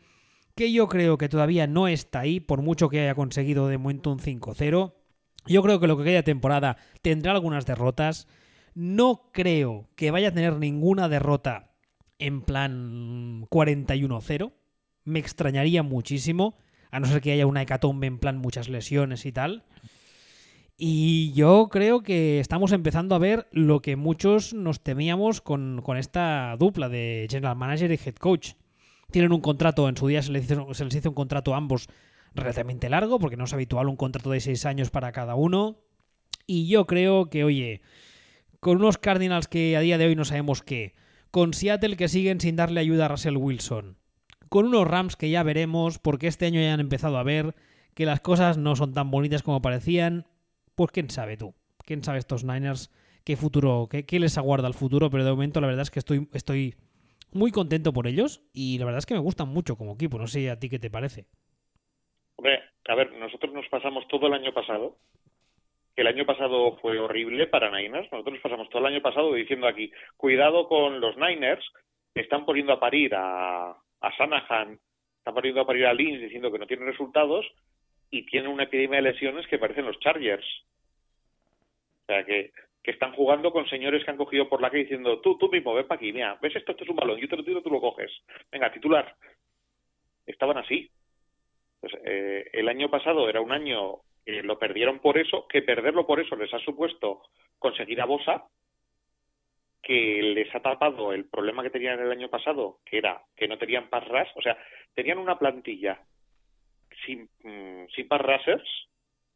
que yo creo que todavía no está ahí, por mucho que haya conseguido de momento un 5-0. Yo creo que lo que queda temporada tendrá algunas derrotas. No creo que vaya a tener ninguna derrota en plan 41-0 me extrañaría muchísimo, a no ser que haya una hecatombe en plan muchas lesiones y tal. Y yo creo que estamos empezando a ver lo que muchos nos temíamos con, esta dupla de general manager y head coach. Tienen un contrato, en su día se les, hizo, se les hizo un contrato a ambos relativamente largo, porque no es habitual un contrato de seis años para cada uno. Y yo creo que, oye, con unos Cardinals que a día de hoy no sabemos qué, con Seattle que siguen sin darle ayuda a Russell Wilson, con unos Rams que ya veremos, porque este año ya han empezado a ver que las cosas no son tan bonitas como parecían. Pues quién sabe tú, quién sabe estos Niners qué futuro, qué, les aguarda el futuro, pero de momento la verdad es que estoy, estoy muy contento por ellos y la verdad es que me gustan mucho como equipo. No sé a ti qué te parece. Hombre, a ver, nosotros nos pasamos todo el año pasado, que el año pasado fue horrible para Niners, nosotros nos pasamos todo el año pasado diciendo aquí, cuidado con los Niners, están poniendo a parir a, a Sanahan, está poniendo a parir a Lynch diciendo que no tiene resultados y tiene una epidemia de lesiones que parecen los Chargers. O sea, que, que están jugando con señores que han cogido por la calle diciendo, tú, tú mismo, ven para aquí, mira, ves esto, esto es un balón, yo te lo tiro, tú lo coges. Venga, titular. Estaban así. Pues, eh, el año pasado era un año que lo perdieron por eso, que perderlo por eso les ha supuesto conseguir a Bosa, que les ha tapado el problema que tenían el año pasado, que era que no tenían pass o sea, tenían una plantilla sin, mm, sin pass rushers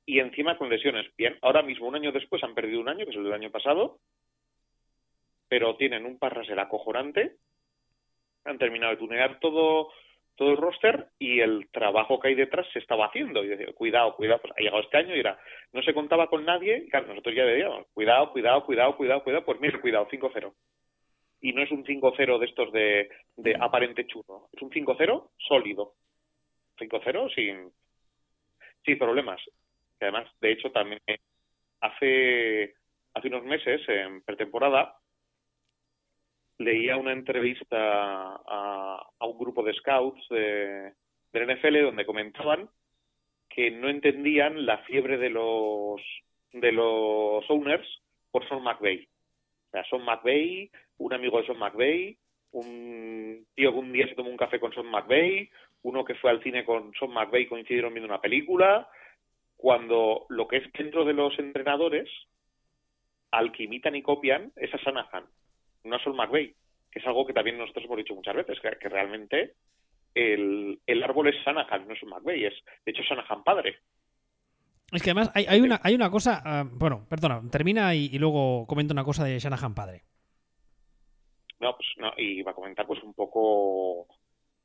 y encima con lesiones. Bien, ahora mismo, un año después, han perdido un año, que es el del año pasado, pero tienen un pass rusher acojonante, han terminado de tunear todo todo el roster y el trabajo que hay detrás se estaba haciendo. Y decía, cuidado, cuidado, pues ha llegado este año y era, no se contaba con nadie, y claro, nosotros ya decíamos, cuidado, cuidado, cuidado, cuidado, cuidado, pues mire, cuidado, 5-0. Y no es un 5-0 de estos de, de aparente churro, es un 5-0 sólido. 5-0 sin, sin problemas. Y además, de hecho, también hace, hace unos meses, en pretemporada, leía una entrevista a, un grupo de scouts de, del NFL donde comentaban que no entendían la fiebre de los de los owners por Son McVeigh. O sea, Son McVeigh, un amigo de Son McVeigh, un tío que un día se tomó un café con Son McVeigh, uno que fue al cine con Son McVeigh coincidieron viendo una película, cuando lo que es dentro de los entrenadores, al que imitan y copian es a Sanahan no es el McVeigh, que es algo que también nosotros hemos dicho muchas veces, que, realmente el, árbol es Sanahan, no es un McVeigh, es de hecho Sanahan padre. Es que además hay, hay una, hay una cosa. ah, bueno, perdona, termina y, y luego comento una cosa de Shanahan padre. No, pues no, y iba a comentar pues un poco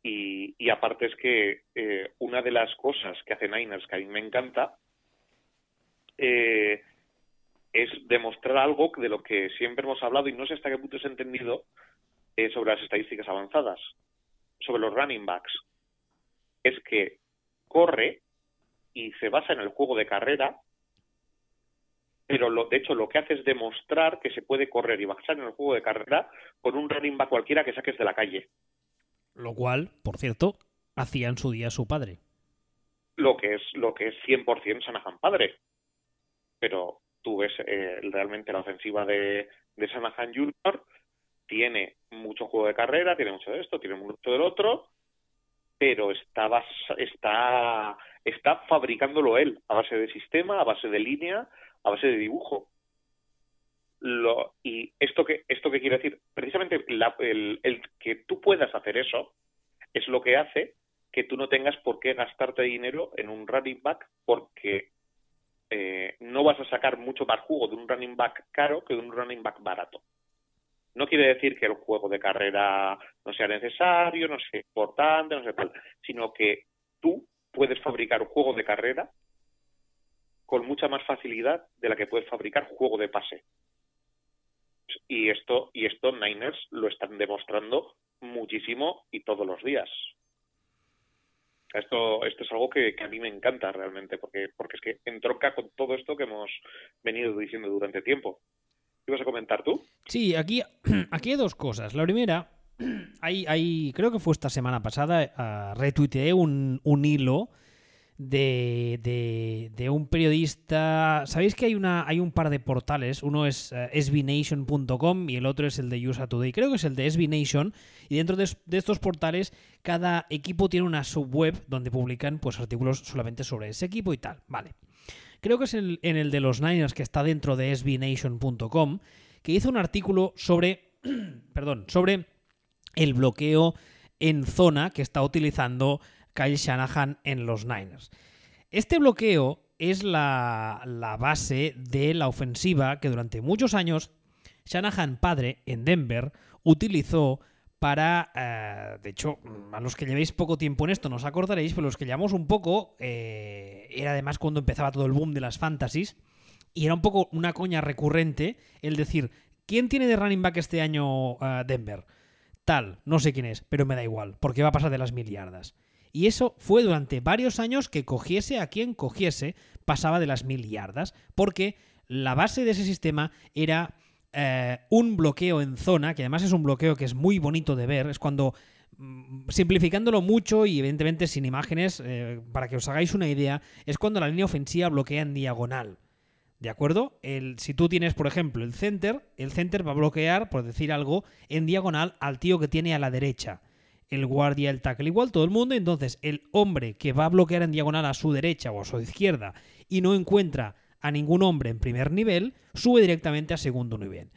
y, y aparte es que eh, una de las cosas que hace Niners que a mí me encanta eh, es demostrar algo de lo que siempre hemos hablado y no sé hasta qué punto es entendido eh, sobre las estadísticas avanzadas, sobre los running backs. Es que corre y se basa en el juego de carrera, pero lo, de hecho lo que hace es demostrar que se puede correr y basar en el juego de carrera con un running back cualquiera que saques de la calle. Lo cual, por cierto, hacía en su día su padre. Lo que es lo que es 100% Shanahan padre. Pero tú ves eh, realmente la ofensiva de, de Shanahan Jr. tiene mucho juego de carrera, tiene mucho de esto, tiene mucho del otro, pero está, está, está fabricándolo él a base de sistema, a base de línea, a base de dibujo. Lo, y esto que esto que quiere decir, precisamente la- el, el que tú puedas hacer eso es lo que hace que tú no tengas por qué gastarte dinero en un running back porque eh, no vas a sacar mucho más jugo de un running back caro que de un running back barato. No quiere decir que el juego de carrera no sea necesario, no sea importante, no sea tal, sino que tú puedes fabricar un juego de carrera con mucha más facilidad de la que puedes fabricar juego de pase. Y esto, y esto Niners lo están demostrando muchísimo y todos los días. Esto, esto es algo que, a mí me encanta realmente, porque, porque es que entronca con todo esto que hemos venido diciendo durante tiempo. ¿Qué ibas a comentar tú? Sí, aquí, aquí hay dos cosas. La primera, hay, hay, creo que fue esta semana pasada, ah, retuiteé un, un hilo de, de, de un periodista. ¿Sabéis que hay, una, hay un par de portales? Uno es eh, sbnation.com y el otro es el de USA Today. Creo que es el de SBNation. Y dentro de, es- de estos portales, cada equipo tiene una subweb donde publican pues, artículos solamente sobre ese equipo y tal. Vale. Creo que es en el de los Niners que está dentro de sbnation.com, que hizo un artículo sobre, perdón, sobre el bloqueo en zona que está utilizando Kyle Shanahan en los Niners. Este bloqueo es la, base de la ofensiva que durante muchos años Shanahan padre en Denver utilizó para, eh, de hecho, a los que llevéis poco tiempo en esto no os acordaréis, pero los que llevamos un poco, eh, era además cuando empezaba todo el boom de las fantasies, y era un poco una coña recurrente el decir, ¿quién tiene de running back este año eh, Denver? Tal, no sé quién es, pero me da igual, porque va a pasar de las mil yardas. Y eso fue durante varios años que cogiese a quien cogiese, pasaba de las mil yardas, porque la base de ese sistema era eh, un bloqueo en zona, que además es un bloqueo que es muy bonito de ver, es cuando, mm, simplificándolo mucho y evidentemente sin imágenes, eh, para que os hagáis una idea, es cuando la línea ofensiva bloquea en diagonal. ¿De acuerdo? El, si tú tienes, por ejemplo, el center, el center va a bloquear, por decir algo, en diagonal al tío que tiene a la derecha. El guardia, el tackle, igual todo el mundo. Entonces, el hombre que va a bloquear en diagonal a su derecha o a su izquierda y no encuentra a ningún hombre en primer nivel, sube directamente a segundo nivel.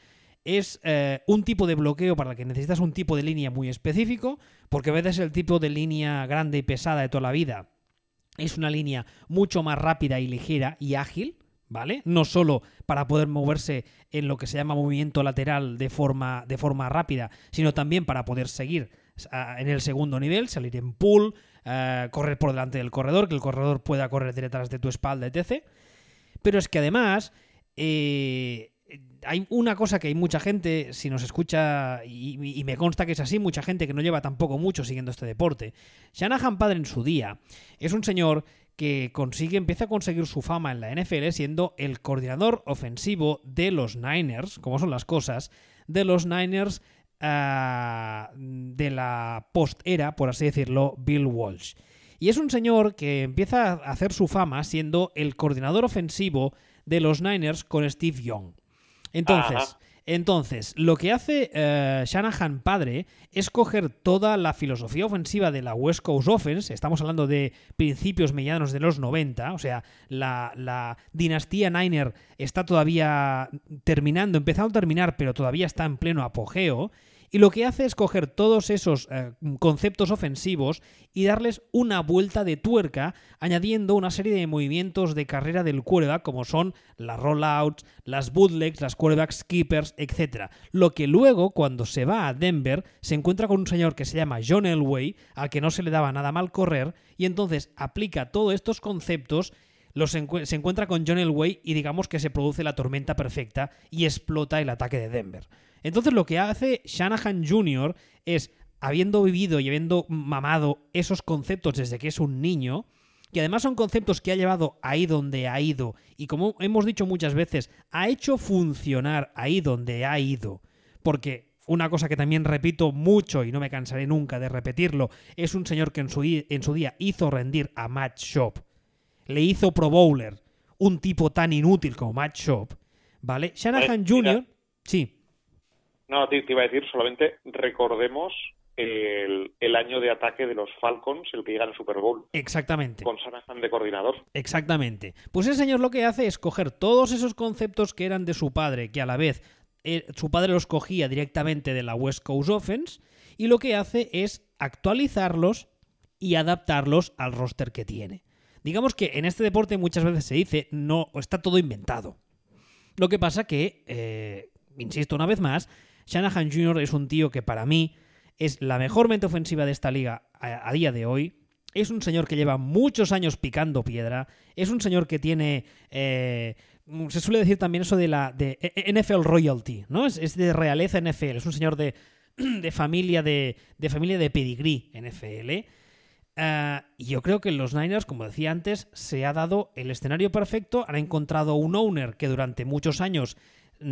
Es eh, un tipo de bloqueo para el que necesitas un tipo de línea muy específico, porque a veces el tipo de línea grande y pesada de toda la vida es una línea mucho más rápida y ligera y ágil, ¿vale? No solo para poder moverse en lo que se llama movimiento lateral de forma, de forma rápida, sino también para poder seguir en el segundo nivel, salir en pull, eh, correr por delante del corredor, que el corredor pueda correr detrás de tu espalda, etc. Pero es que además eh, hay una cosa que hay mucha gente, si nos escucha, y, y me consta que es así, mucha gente que no lleva tampoco mucho siguiendo este deporte. Shanahan padre en su día es un señor que consigue, empieza a conseguir su fama en la NFL siendo el coordinador ofensivo de los Niners, como son las cosas, de los Niners ah, de la post-era, por así decirlo, Bill Walsh. Y es un señor que empieza a hacer su fama siendo el coordinador ofensivo de los Niners con Steve Young. Entonces. Entonces lo que hace eh, Shanahan padre es coger toda la filosofía ofensiva de la West Coast Offense, estamos hablando de principios medianos de los 90, o sea, la, la dinastía Niner está todavía terminando, empezando a terminar, pero todavía está en pleno apogeo, Y lo que hace es coger todos esos eh, conceptos ofensivos y darles una vuelta de tuerca, añadiendo una serie de movimientos de carrera del quarterback, como son las rollouts, las bootlegs, las quarterback skippers, etc. Lo que luego, cuando se va a Denver, se encuentra con un señor que se llama John Elway, al que no se le daba nada mal correr, y entonces aplica todos estos conceptos se encuentra con John Elway y digamos que se produce la tormenta perfecta y explota el ataque de Denver. Entonces lo que hace Shanahan Jr. es, habiendo vivido y habiendo mamado esos conceptos desde que es un niño, que además son conceptos que ha llevado ahí donde ha ido y como hemos dicho muchas veces, ha hecho funcionar ahí donde ha ido. Porque una cosa que también repito mucho y no me cansaré nunca de repetirlo, es un señor que en su, en su día hizo rendir a Matt Shop. Le hizo Pro Bowler, un tipo tan inútil como Matt Shop. ¿Vale? Shanahan Jr. Sí. No, te, iba a decir solamente recordemos el, año de ataque de los Falcons, el que llega al Super Bowl. Exactamente. Con Shanahan de coordinador. Exactamente. Pues el señor lo que hace es coger todos esos conceptos que eran de su padre, que a la vez eh, su padre los cogía directamente de la West Coast Offense, y lo que hace es actualizarlos y adaptarlos al roster que tiene. Digamos que en este deporte muchas veces se dice, no, está todo inventado. Lo que pasa que, eh, insisto una vez más, Shanahan Jr. es un tío que para mí es la mejor mente ofensiva de esta liga a, día de hoy. Es un señor que lleva muchos años picando piedra. Es un señor que tiene. Eh, se suele decir también eso de la de e, e, NFL royalty, ¿no? Es, de realeza NFL. Es un señor de, familia de, de familia de NFL. Eh, y yo creo que los Niners, como decía antes, se ha dado el escenario perfecto. Han encontrado un owner que durante muchos años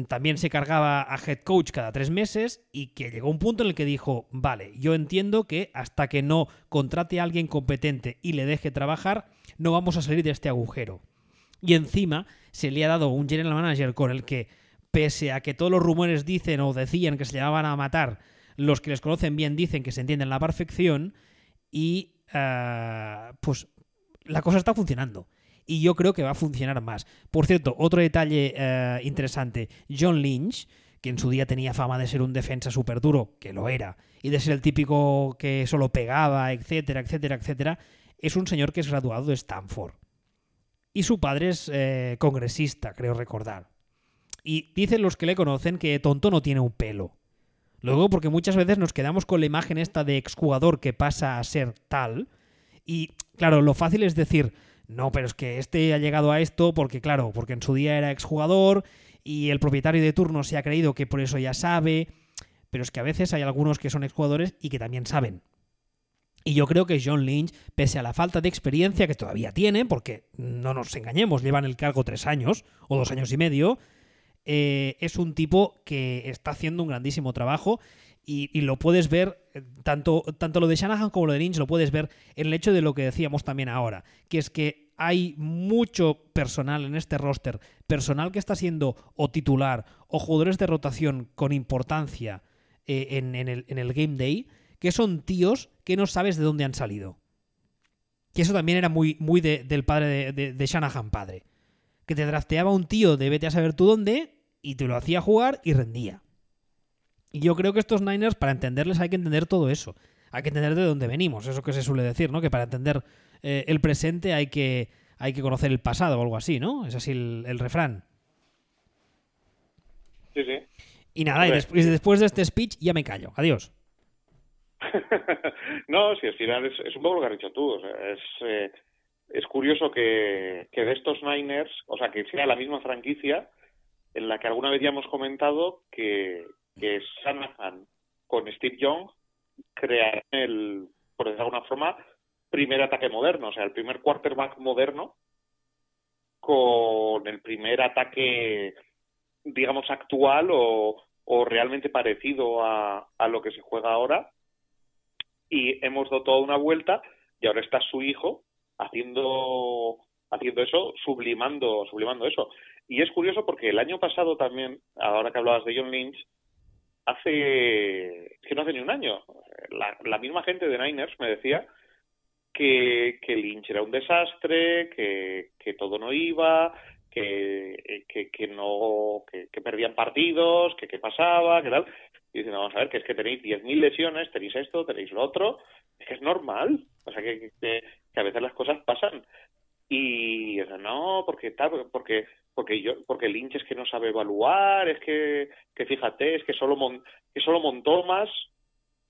también se cargaba a head coach cada tres meses y que llegó un punto en el que dijo, vale, yo entiendo que hasta que no contrate a alguien competente y le deje trabajar, no vamos a salir de este agujero. Y encima se le ha dado un general manager con el que, pese a que todos los rumores dicen o decían que se llevaban a matar, los que les conocen bien dicen que se entienden la perfección y eh, pues la cosa está funcionando y yo creo que va a funcionar más. Por cierto, otro detalle eh, interesante, John Lynch, que en su día tenía fama de ser un defensa súper duro, que lo era, y de ser el típico que solo pegaba, etcétera, etcétera, etcétera, es un señor que es graduado de Stanford. Y su padre es eh, congresista, creo recordar. Y dicen los que le conocen que tonto no tiene un pelo. Luego, porque muchas veces nos quedamos con la imagen esta de exjugador que pasa a ser tal. Y claro, lo fácil es decir, no, pero es que este ha llegado a esto porque, claro, porque en su día era exjugador y el propietario de turno se ha creído que por eso ya sabe. Pero es que a veces hay algunos que son exjugadores y que también saben. Y yo creo que John Lynch, pese a la falta de experiencia que todavía tiene, porque no nos engañemos, llevan el cargo tres años o dos años y medio, eh, es un tipo que está haciendo un grandísimo trabao y, lo puedes ver, eh, tanto, tanto lo de Shanahan como lo de Lynch, lo puedes ver en el hecho de lo que decíamos también ahora, que es que hay mucho personal en este roster, personal que está siendo o titular o jugadores de rotación con importancia eh, en, el, Game Day, que son tíos que no sabes de dónde han salido. Que eso también era muy, muy del padre de, de Shanahan, padre. Que te drafteaba un tío de vete a saber tú dónde y te lo hacía jugar y rendía. Y yo creo que estos Niners, para entenderles, hay que entender todo eso. Hay que entender de dónde venimos, eso que se suele decir, ¿no? Que para entender eh, el presente hay que, hay que conocer el pasado o algo así, ¿no? Es así el, refrán. Sí, sí. Y nada, y, después de este speech ya me callo. Adiós. no, si al final es, un poco lo que has dicho tú. es, eh, es curioso que, que de estos Niners, o sea, que sea la misma franquicia en la que alguna vez ya hemos comentado que, que Shanahan con Steve Young crear el, por decirlo de alguna forma, primer ataque moderno, o sea, el primer quarterback moderno con el primer ataque, digamos, actual o, o realmente parecido a, a lo que se juega ahora. Y hemos dado toda una vuelta y ahora está su hijo haciendo haciendo eso, sublimando, sublimando eso. Y es curioso porque el año pasado también, ahora que hablabas de John Lynch, hace, que no hace ni un año, la, misma gente de Niners me decía que, que Lynch era un desastre, que, que todo no iba, que, que, no, que, perdían partidos, que qué pasaba, que tal. Y dicen, vamos a ver, que es que tenéis 10.000 lesiones, tenéis esto, tenéis lo otro. Es que es normal. O sea, que, que, que a veces las cosas pasan. Y o sea, no, porque tal, porque porque yo porque Lynch es que no sabe evaluar, es que, que fíjate, es que solo mon, que solo montó más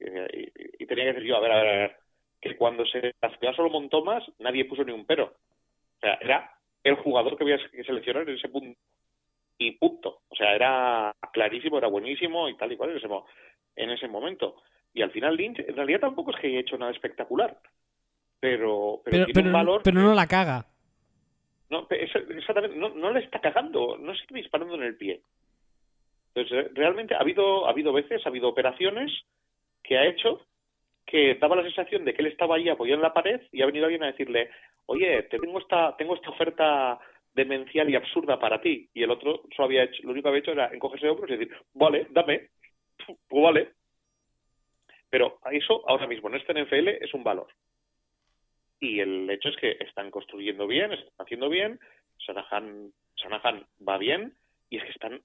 y, y, tenía que decir yo, a ver, a ver, a ver, que cuando se la solo montó más, nadie puso ni un pero. O sea, era el jugador que había que seleccionar en ese punto y punto. O sea, era clarísimo, era buenísimo y tal y cual en ese, en ese momento. Y al final Lynch, en realidad tampoco es que haya hecho nada espectacular, pero, pero, pero, tiene pero, un valor. pero no la caga. No, exactamente, no, no le está cagando, no está disparando en el pie. Entonces, realmente ha habido, ha habido veces, ha habido operaciones que ha hecho que daba la sensación de que él estaba ahí apoyado en la pared y ha venido alguien a decirle, oye, te tengo esta, tengo esta oferta demencial y absurda para ti. Y el otro solo había hecho, lo único que había hecho era encogerse de hombros y decir, vale, dame, pues vale. Pero eso ahora mismo en este NFL es un valor. Y el hecho es que están construyendo bien, están haciendo bien, Shanahan, Shanahan va bien y es que están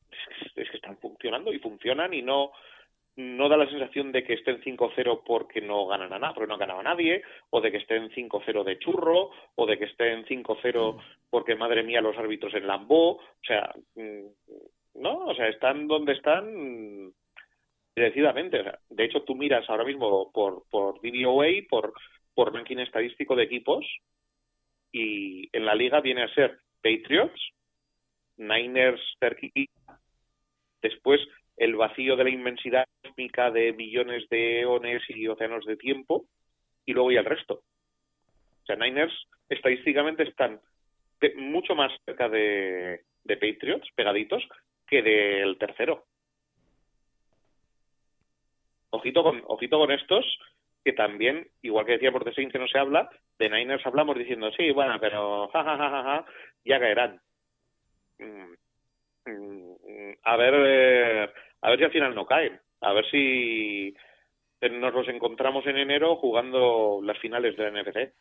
es que están funcionando y funcionan y no no da la sensación de que estén 5-0 porque no ganan a nada, porque no ganaba nadie, o de que estén 5-0 de churro, o de que estén 5-0 porque, madre mía, los árbitros en Lambo, o sea, no, o sea, están donde están decididamente. O sea, de hecho, tú miras ahora mismo por, por DVOA, por, por ranking estadístico de equipos, y en la liga viene a ser Patriots, Niners, cerquita, después el vacío de la inmensidad cósmica de billones de eones y océanos de tiempo, y luego y el resto. O sea, Niners estadísticamente están mucho más cerca de, de Patriots, pegaditos, que del tercero. Ojito con, ojito con estos, que también, igual que decíamos de Saints que no se habla, de Niners hablamos diciendo, sí, bueno, pero ja, ja, ja, ja, ya caerán. Mm, mm, a ver, eh, a ver si al final no caen. A ver si nos los encontramos en enero jugando las finales de la NFC.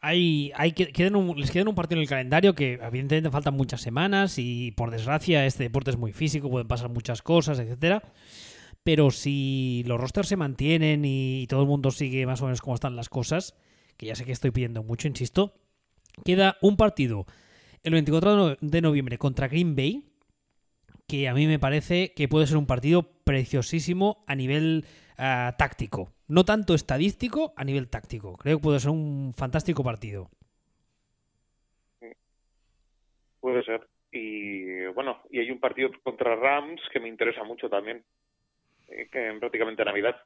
Hay, hay quedan les quedan un partido en el calendario que evidentemente faltan muchas semanas y por desgracia este deporte es muy físico, pueden pasar muchas cosas, etcétera. Pero si los rosters se mantienen y todo el mundo sigue más o menos como están las cosas, que ya sé que estoy pidiendo mucho, insisto, queda un partido el 24 de noviembre contra Green Bay, que a mí me parece que puede ser un partido preciosísimo a nivel uh, táctico. No tanto estadístico, a nivel táctico. Creo que puede ser un fantástico partido. Puede ser. Y bueno, y hay un partido contra Rams que me interesa mucho también, en prácticamente Navidad.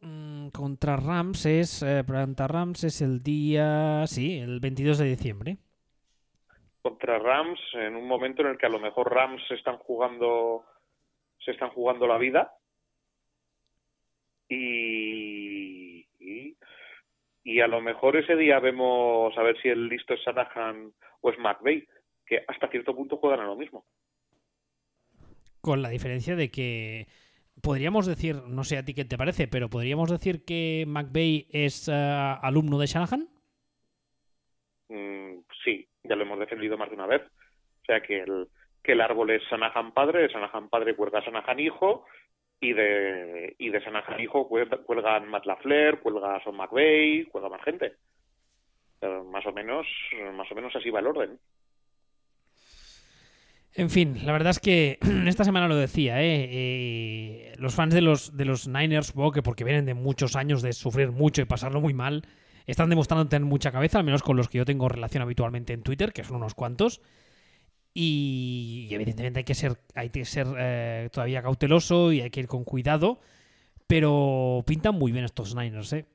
Mm, contra Rams es, eh, contra Rams es el día, sí, el 22 de diciembre. Contra Rams en un momento en el que a lo mejor Rams se están jugando se están jugando la vida. Y, y, y a lo mejor ese día vemos a ver si el listo es Shanahan o es McVeigh que hasta cierto punto juegan a lo mismo con la diferencia de que podríamos decir no sé a ti qué te parece pero podríamos decir que McVeigh es uh, alumno de Shanahan mm, sí ya lo hemos defendido más de una vez. O sea que el, que el árbol es Sanahan padre, de Sanahan padre cuelga Sanahan hijo, y de, y de Sanahan hijo cuelgan Matt Lafleur, cuelga Son McVeigh, cuelga más gente. Más o menos, más o menos así va el orden. En fin, la verdad es que esta semana lo decía, ¿eh? Eh, los fans de los, de los Niners, porque vienen de muchos años de sufrir mucho y pasarlo muy mal, están demostrando tener mucha cabeza, al menos con los que yo tengo relación habitualmente en Twitter, que son unos cuantos. Y, evidentemente hay que ser, hay que ser eh, todavía cauteloso y hay que ir con cuidado. Pero pintan muy bien estos Niners, ¿eh?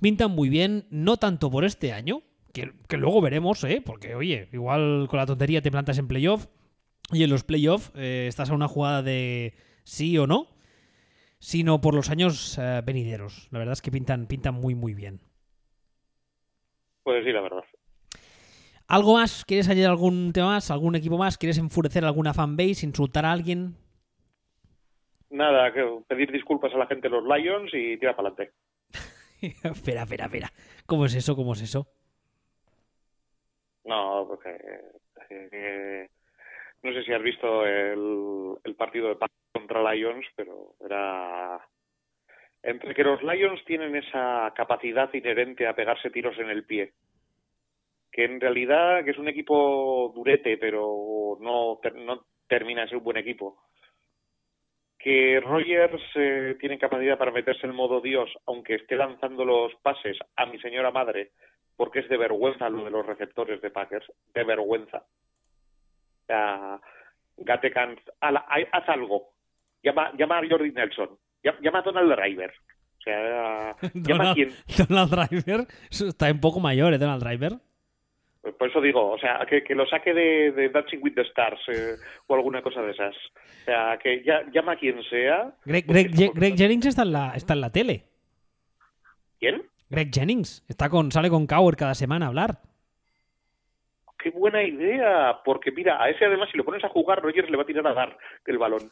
Pintan muy bien, no tanto por este año, que, que luego veremos, ¿eh? Porque, oye, igual con la tontería te plantas en playoff y en los playoffs eh, estás a una jugada de sí o no, sino por los años eh, venideros. La verdad es que pintan, pintan muy, muy bien. Pues sí, la verdad. ¿Algo más? ¿Quieres añadir algún tema más? ¿Algún equipo más? ¿Quieres enfurecer a alguna fanbase? ¿Insultar a alguien? Nada, pedir disculpas a la gente de los Lions y tirar para adelante. espera, espera, espera. ¿Cómo es eso? ¿Cómo es eso? No, porque eh, no sé si has visto el, partido de Packers contra Lions, pero era entre que los Lions tienen esa capacidad inherente a pegarse tiros en el pie, que en realidad que es un equipo durete, pero no, no termina de ser un buen equipo. Que Rogers eh, tiene capacidad para meterse en modo Dios, aunque esté lanzando los pases a mi señora madre, porque es de vergüenza lo de los receptores de Packers, de vergüenza. Uh, Gatekans, haz algo. Llama, llama a Jordi Nelson Llama a Donald Driver. O sea, llama a quien... Donald Driver está un poco mayor, ¿eh? Donald Driver. Por eso digo, o sea, que, que lo saque de, de, Dancing with the Stars eh, o alguna cosa de esas. O sea, que ya, llama a quien sea. Greg, Greg, Jennings está en, la, está en la tele. ¿Quién? Greg Jennings. Está con, sale con Cowher cada semana a hablar. Qué buena idea, porque mira, a ese además si lo pones a jugar, Rogers le va a tirar a dar el balón.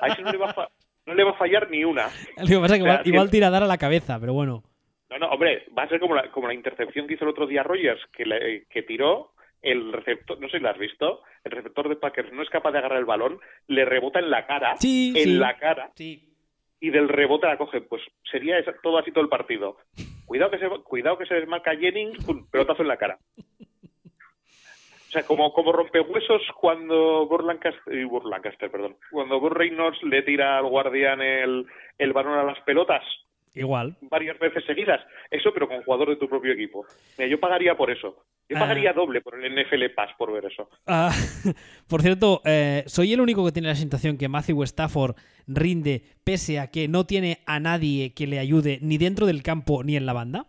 A ese no le va a, no le va a fallar ni una. Lo que pasa es que igual, tira a dar a la cabeza, pero bueno. No, no, hombre, va a ser como la, como la intercepción que hizo el otro día Rogers, que, le, que tiró el receptor, no sé si lo has visto, el receptor de Packers no es capaz de agarrar el balón, le rebota en la cara, sí, en la cara, sí. y del rebote la coge. Pues sería todo así todo el partido. Cuidado que se, cuidado que se desmarca Jennings, un pelotazo en la cara. O sea, como, como rompehuesos cuando Burlancaster, Lancaster, perdón, cuando Burr Reynolds le tira al guardián el, el balón a las pelotas. Igual. Varias veces seguidas. Eso, pero con jugador de tu propio equipo. Mira, yo pagaría por eso. Yo ah. pagaría doble por el NFL Pass por ver eso. Ah, por cierto, eh, ¿soy el único que tiene la sensación que Matthew Stafford rinde pese a que no tiene a nadie que le ayude ni dentro del campo ni en la banda?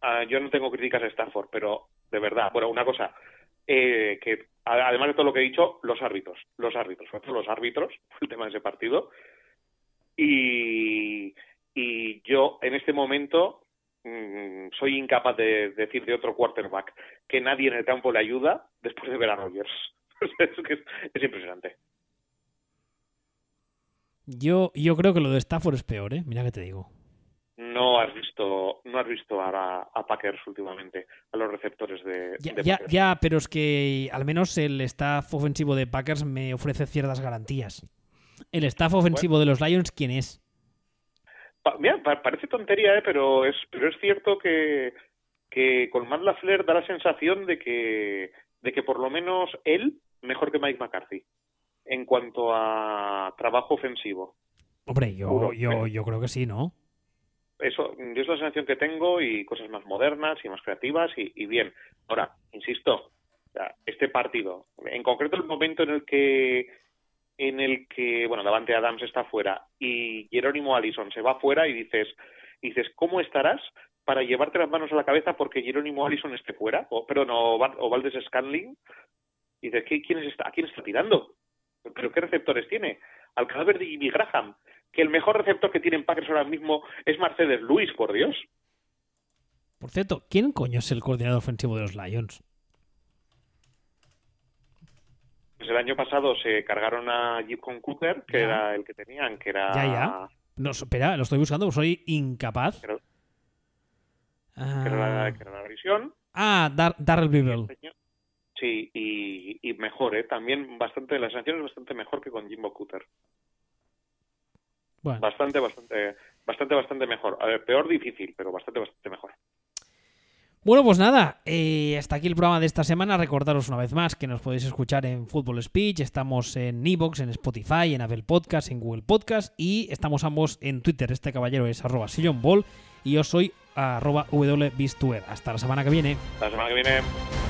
Ah, yo no tengo críticas a Stafford, pero de verdad. Bueno, una cosa, eh, que además de todo lo que he dicho, los árbitros, los árbitros, los árbitros, el tema de ese partido. Y, y yo en este momento mm, soy incapaz de decir de otro quarterback que nadie en el campo le ayuda después de ver a Rogers. es, es impresionante. Yo, yo creo que lo de Stafford es peor, ¿eh? Mira que te digo no has visto no has visto ahora a Packers últimamente, a los receptores de, ya, ya, pero es que al menos el staff ofensivo de Packers me ofrece ciertas garantías. El staff ofensivo de los Lions, ¿quién es? mira, parece tontería, ¿eh? pero es pero es cierto que, que con Matt LaFleur da la sensación de que de que por lo menos él mejor que Mike McCarthy en cuanto a trabajo ofensivo. Hombre, yo, yo, yo creo que sí, ¿no? Eso es la sensación que tengo y cosas más modernas y más creativas y, bien. Ahora, insisto, este partido, en concreto el momento en el que en el que, bueno, Davante Adams está fuera y Jerónimo Allison se va fuera y dices, dices, ¿cómo estarás para llevarte las manos a la cabeza porque Jerónimo Allison esté fuera? O, perdón, o, o Valdés Scanling. Y dices, ¿quién está, ¿a quién está tirando? ¿Pero qué receptores tiene? Al cadáver de Jimmy Graham que el mejor receptor que tienen Packers ahora mismo es Mercedes Luis, por Dios. Por cierto, ¿quién coño es el coordinador ofensivo de los Lions? Pues el año pasado se cargaron a Con Cooper, que era el que tenían, que era... Ya, ya. No, espera, lo estoy buscando, soy incapaz. Que era, que era, la. Ah, Darrell Beeble. Sí, y, y, mejor, ¿eh? También bastante, la sensación es bastante mejor que con Jimbo Bastante, bastante, bastante, bastante mejor. A ver, peor difícil, pero bastante, bastante mejor. Bueno, pues nada, eh, hasta aquí el programa de esta semana. Recordaros una vez más que nos podéis escuchar en Football Speech, estamos en Evox, en Spotify, en Apple Podcast, en Google Podcast y estamos ambos en Twitter. Este caballero es arroba Ball y yo soy arroba Hasta la semana que viene. Hasta la semana que viene.